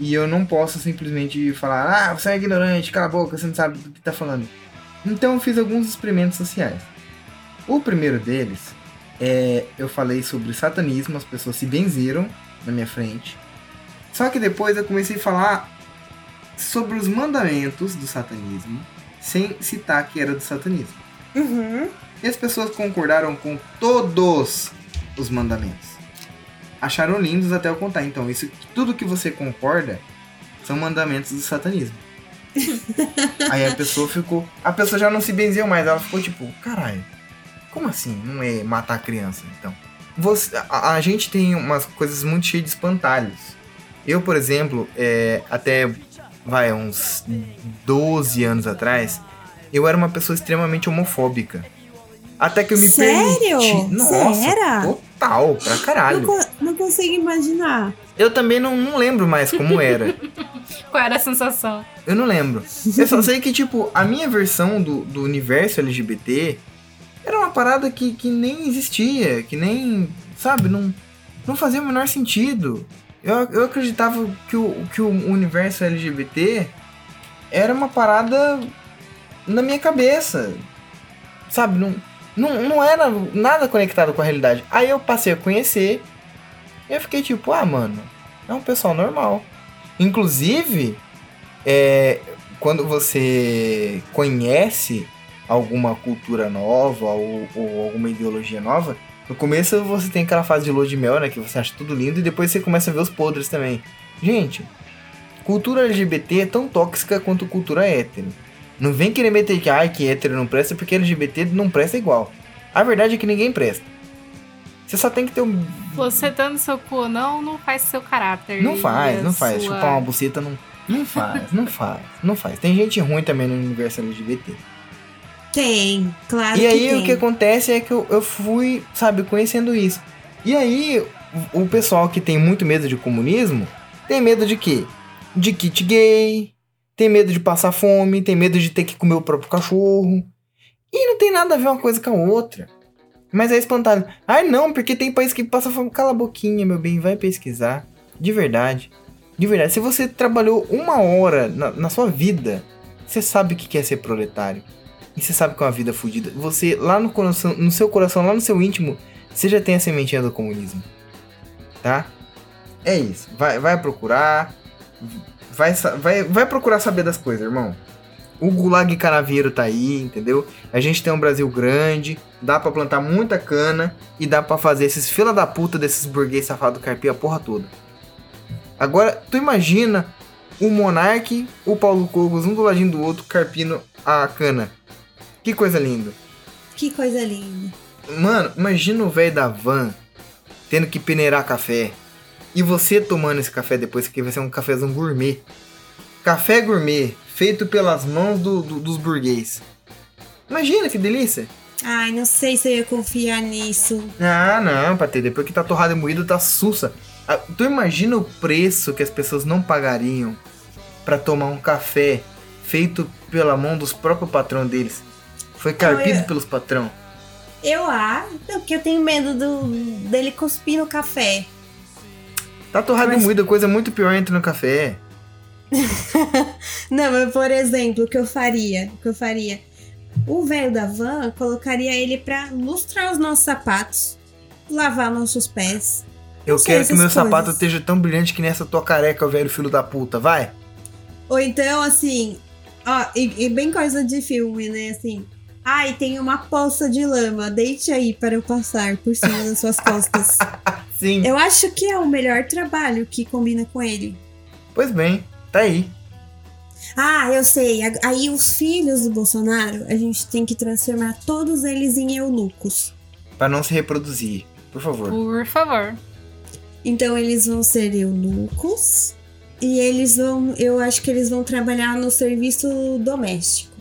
E eu não posso simplesmente falar, ah, você é ignorante, cala a boca, você não sabe do que tá falando. Então eu fiz alguns experimentos sociais. O primeiro deles, é, eu falei sobre satanismo, as pessoas se benzeram na minha frente. Só que depois eu comecei a falar sobre os mandamentos do satanismo, sem citar que era do satanismo. Uhum. E as pessoas concordaram com todos os mandamentos. Acharam lindos até eu contar. Então, isso tudo que você concorda são mandamentos do satanismo. Aí a pessoa ficou. A pessoa já não se benzeu mais, ela ficou tipo, caralho, como assim? Não é matar a criança, então? Você, a, a gente tem umas coisas muito cheias de espantalhos. Eu, por exemplo, é, até vai uns 12 anos atrás, eu era uma pessoa extremamente homofóbica. Até que eu me Sério? permiti. Nossa, total, pra Não, caralho. co- não consigo imaginar. Eu também não, não lembro mais como era. Qual era a sensação? Eu não lembro. Eu só sei que, tipo, a minha versão do, do universo LGBT era uma parada que, que nem existia, que nem, sabe, não, não fazia o menor sentido. Eu, eu acreditava que o, que o universo LGBT era uma parada na minha cabeça, sabe, não, não, não era nada conectado com a realidade. Aí eu passei a conhecer e eu fiquei tipo, ah, mano, é um pessoal normal. Inclusive, é, quando você conhece alguma cultura nova ou, ou alguma ideologia nova, no começo você tem aquela fase de lua de mel, né? Que você acha tudo lindo e depois você começa a ver os podres também. Gente, cultura LGBT é tão tóxica quanto cultura hétero. Não vem querer meter que, ai, que hétero não presta porque LGBT não presta igual. A verdade é que ninguém presta. Você só tem que ter um. Você dando seu cu ou não, não faz seu caráter. Não faz, não faz. sua- Chupar uma buceta não. Não faz, não faz, não faz. Tem gente ruim também no universo LGBT. Tem, claro E que aí tem. o que acontece é que eu, eu fui, sabe, conhecendo isso. E aí o, o pessoal que tem muito medo de comunismo tem medo de quê? De kit gay, tem medo de passar fome, tem medo de ter que comer o próprio cachorro. E não tem nada a ver uma coisa com a outra. Mas é espantado. Ai não, porque tem país que passa fome. Cala a boquinha, meu bem, vai pesquisar. De verdade. De verdade. Se você trabalhou uma hora na, na sua vida, você sabe o que é ser proletário. E você sabe que é uma vida fodida. Você, lá no, coração, no seu coração, lá no seu íntimo, você já tem a sementinha do comunismo. Tá? É isso. Vai, vai procurar. Vai, vai, vai procurar saber das coisas, irmão. O Gulag Canaveiro tá aí, entendeu? A gente tem um Brasil grande, dá pra plantar muita cana e dá pra fazer esses fila da puta desses burguês safados carpir a porra toda. Agora, tu imagina o Monark, o Paulo Cogos, um do ladinho do outro, carpindo a cana. Que coisa linda. Que coisa linda. Mano, imagina o velho da van tendo que peneirar café. E você tomando esse café depois, que vai ser um cafezão gourmet. Café gourmet, feito pelas mãos do- do- dos burguês. Imagina que delícia. Ai, não sei se eu ia confiar nisso. Ah, não, Patê, depois que tá torrado e moído, tá sussa. Ah, Tu imagina o preço que as pessoas não pagariam pra tomar um café feito pela mão dos próprios patrão deles. Foi carpido eu- pelos patrão. Eu acho, porque eu tenho medo do, dele cuspir no café. Tá torrado Mas- e moído, coisa muito pior entra no café. Não, mas por exemplo, o que eu faria? O que eu faria? O velho da van colocaria ele pra lustrar os nossos sapatos, lavar nossos pés. Eu quero que meu sapato coisas. esteja tão brilhante que nessa tua careca, velho filho da puta. Vai. Ou então, assim, ó, e, e bem coisa de filme, né? Assim, ai, tem uma poça de lama, deite aí para eu passar por cima das suas costas. Sim. Eu acho que é o melhor trabalho que combina com ele. Pois bem, tá aí. Ah, eu sei. Aí os filhos do Bolsonaro, a gente tem que transformar todos eles em eunucos. Pra não se reproduzir. Por favor. Por favor. Então eles vão ser eunucos e eles vão, eu acho que eles vão trabalhar no serviço doméstico.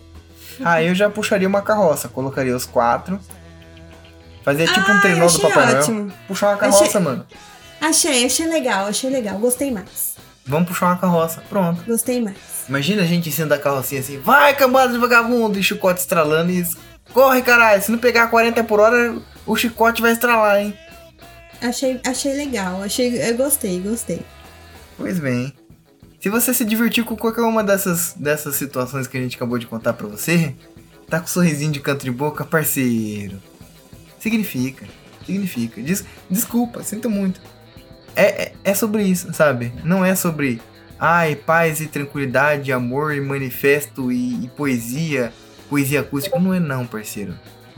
Ah, eu já puxaria uma carroça. Colocaria os quatro. Fazia tipo um Ah, trenó eu do Papai Noel. ótimo. Puxar uma carroça, Achei- mano. Achei, achei legal, achei legal, gostei mais. Vamos puxar uma carroça. Pronto. Gostei mais. Imagina a gente em cima da carrocinha assim. Vai, cambada de vagabundo. E chicote estralando e... Corre, caralho. Se não pegar 40 por hora, o chicote vai estralar, hein? Achei, achei legal, achei, eu gostei, gostei. Pois bem. Se você se divertir com qualquer uma dessas, dessas situações que a gente acabou de contar pra você, tá com um sorrisinho de canto de boca, parceiro. Significa. Significa. Des- desculpa, sinto muito. É, é, é sobre isso, sabe? Não é sobre. Ai, paz e tranquilidade, amor e manifesto e, e poesia, poesia acústica. Não é não, parceiro.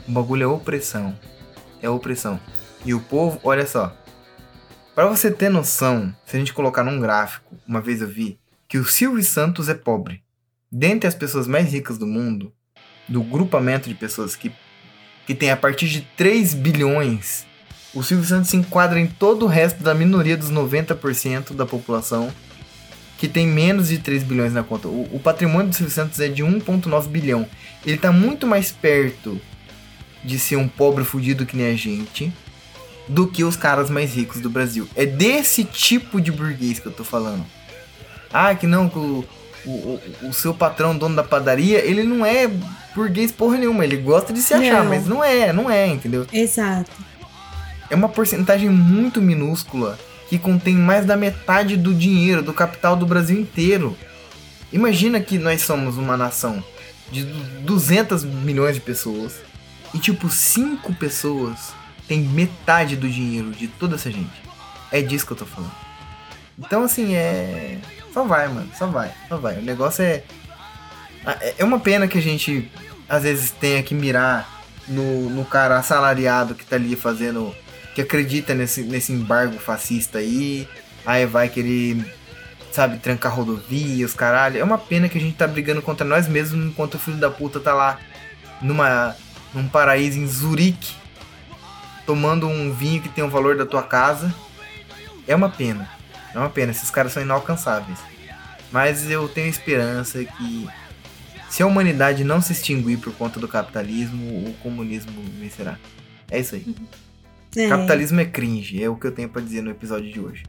O bagulho é opressão. É opressão. E o povo, olha só. Pra você ter noção, se a gente colocar num gráfico, uma vez eu vi que o Silvio Santos é pobre. Dentre as pessoas mais ricas do mundo, do grupamento de pessoas que, que tem a partir de 3 bilhões, o Silvio Santos se enquadra em todo o resto da minoria dos 90% da população que tem menos de 3 bilhões na conta. O, o patrimônio do Silvio Santos é de 1,9 bilhão. Ele tá muito mais perto de ser um pobre fudido que nem a gente do que os caras mais ricos do Brasil. É desse tipo de burguês que eu tô falando. Ah, que não, que o, o, o seu patrão, dono da padaria, ele não é burguês porra nenhuma. Ele gosta de se achar, Não. mas não é, não é, entendeu? Exato. É uma porcentagem muito minúscula que contém mais da metade do dinheiro, do capital do Brasil inteiro. Imagina que nós somos uma nação de du- 200 milhões de pessoas e tipo 5 pessoas têm metade do dinheiro de toda essa gente. É disso que eu tô falando. Então assim, é só vai, mano, só vai, só vai. O negócio é é- é uma pena que a gente às vezes tenha que mirar no, no cara assalariado que tá ali fazendo que acredita nesse, nesse embargo fascista aí, aí vai querer, sabe, trancar rodovia, os caralho. É uma pena que a gente tá brigando contra nós mesmos enquanto o filho da puta tá lá numa, num paraíso em Zurique, tomando um vinho que tem o valor da tua casa. É uma pena, é uma pena, esses caras são inalcançáveis. Mas eu tenho esperança que se a humanidade não se extinguir por conta do capitalismo, o comunismo vencerá. É isso aí. É. Capitalismo é cringe, é o que eu tenho pra dizer no episódio de hoje.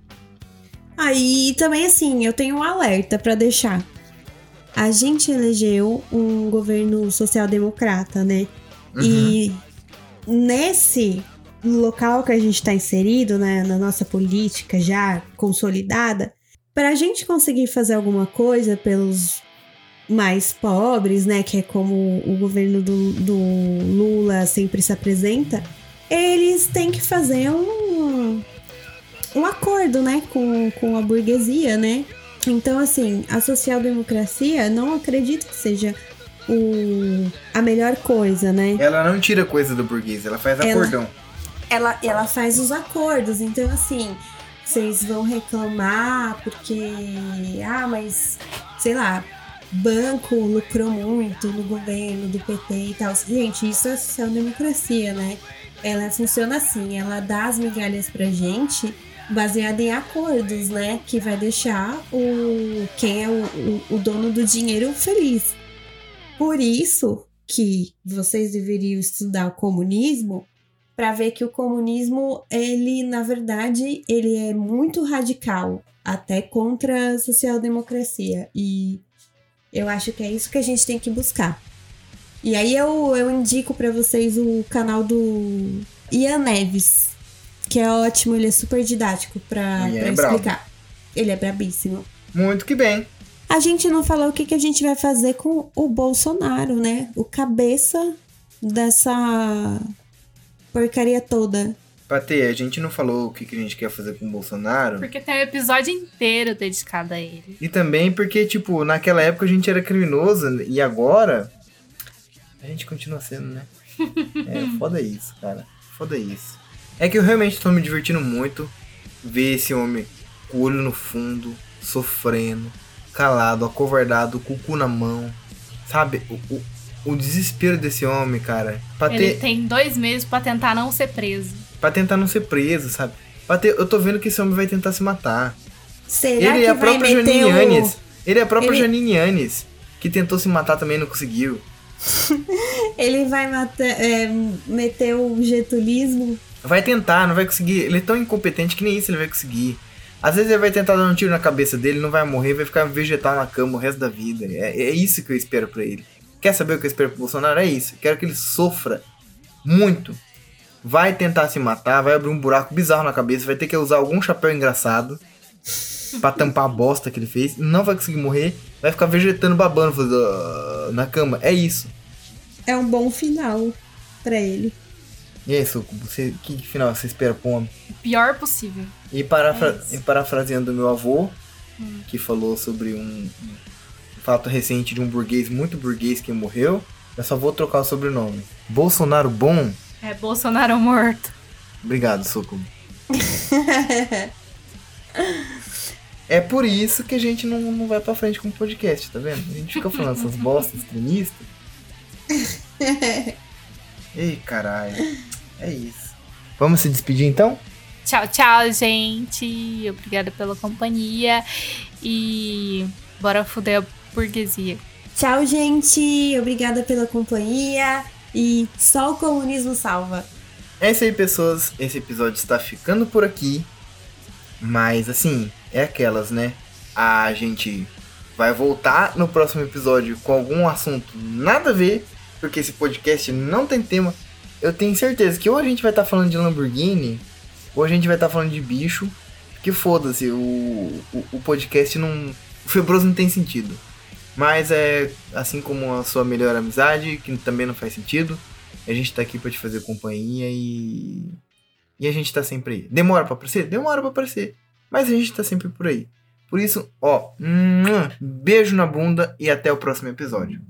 Aí também assim, eu tenho um alerta pra deixar. A gente elegeu um governo social-democrata, né? E nesse local que a gente está inserido, né, na nossa política já consolidada, para a gente conseguir fazer alguma coisa pelos mais pobres, né, que é como o governo do, do Lula sempre se apresenta, eles têm que fazer um, um acordo, né, com, com a burguesia, né? Então, assim, a social-democracia não acredito que seja o, a melhor coisa, né? Ela não tira coisa do burguês, ela faz Ela- acordão. ela, ela faz os acordos. Então, assim, vocês vão reclamar porque, ah, mas, sei lá, banco lucrou muito no governo do PT e tal. Gente, isso é social-democracia, né? Ela funciona assim, ela dá as migalhas pra gente baseada em acordos, né? Que vai deixar o quem é o, o, o dono do dinheiro feliz. Por isso que vocês deveriam estudar o comunismo para ver que o comunismo, ele, na verdade, ele é muito radical, até contra a social-democracia. E eu acho que é isso que a gente tem que buscar. E aí eu, eu indico para vocês o canal do Ian Neves, que é ótimo, ele é super didático para é explicar. Ele é brabíssimo. Muito que bem. A gente não falou o que, que a gente vai fazer com o Bolsonaro, né? O cabeça dessa porcaria toda. Patê, a gente não falou o que, que a gente quer fazer com o Bolsonaro. Porque tem um episódio inteiro dedicado a ele. E também porque, tipo, naquela época a gente era criminoso e agora a gente continua sendo, né? É, foda isso, cara. Foda isso. É que eu realmente tô me divertindo muito ver esse homem com o olho no fundo, sofrendo, calado, acovardado, com o cu na mão. Sabe? O, o, o desespero desse homem, cara. Pra Ele ter, tem dois meses pra tentar não ser preso. Pra tentar não ser preso, sabe? Ter, eu tô vendo que esse homem vai tentar se matar. Será Ele que é a própria Janine o... Ele é a própria Ele- Janine Yanes, que tentou se matar também e não conseguiu. Ele vai matar, é, meter o getulismo? Vai tentar, não vai conseguir. Ele é tão incompetente que nem isso ele vai conseguir. Às vezes ele vai tentar dar um tiro na cabeça dele, não vai morrer, vai ficar vegetal na cama o resto da vida. É, é isso que eu espero pra ele. Quer saber o que eu espero pro Bolsonaro? É isso. Quero que ele sofra muito. Vai tentar se matar, vai abrir um buraco bizarro na cabeça, vai ter que usar algum chapéu engraçado pra tampar a bosta que ele fez. Não vai conseguir morrer, vai ficar vegetando, babando fazendo, "Ah", na cama. É isso. É um bom final pra ele. E aí, Suco, você, que final você espera pro homem? O pior possível. E, parafra- É e parafraseando meu avô, que falou sobre um, um fato recente de um burguês muito burguês que morreu, eu só vou trocar o sobrenome. Bolsonaro bom? É Bolsonaro morto. Obrigado, Suco. É por isso que a gente não, não vai pra frente com o podcast, tá vendo? A gente fica falando essas bostas extremistas. Ei, caralho. É isso. Vamos se despedir então? Tchau, tchau, gente. Obrigada pela companhia. E bora fuder a burguesia. Tchau, gente. Obrigada pela companhia. E só o comunismo salva. É isso aí, pessoas. Esse episódio está ficando por aqui. Mas, assim, é aquelas, né? A gente vai voltar no próximo episódio com algum assunto nada a ver, porque esse podcast não tem tema. Eu tenho certeza que ou a gente vai estar falando de Lamborghini, ou a gente vai estar falando de bicho. Que foda-se, o, o, o podcast não. O Febroso não tem sentido. Mas é assim como a sua melhor amizade, que também não faz sentido. A gente tá aqui pra te fazer companhia e. E a gente tá sempre aí. Demora pra aparecer? Demora pra aparecer. Mas a gente tá sempre por aí. Por isso, ó, beijo na bunda e até o próximo episódio.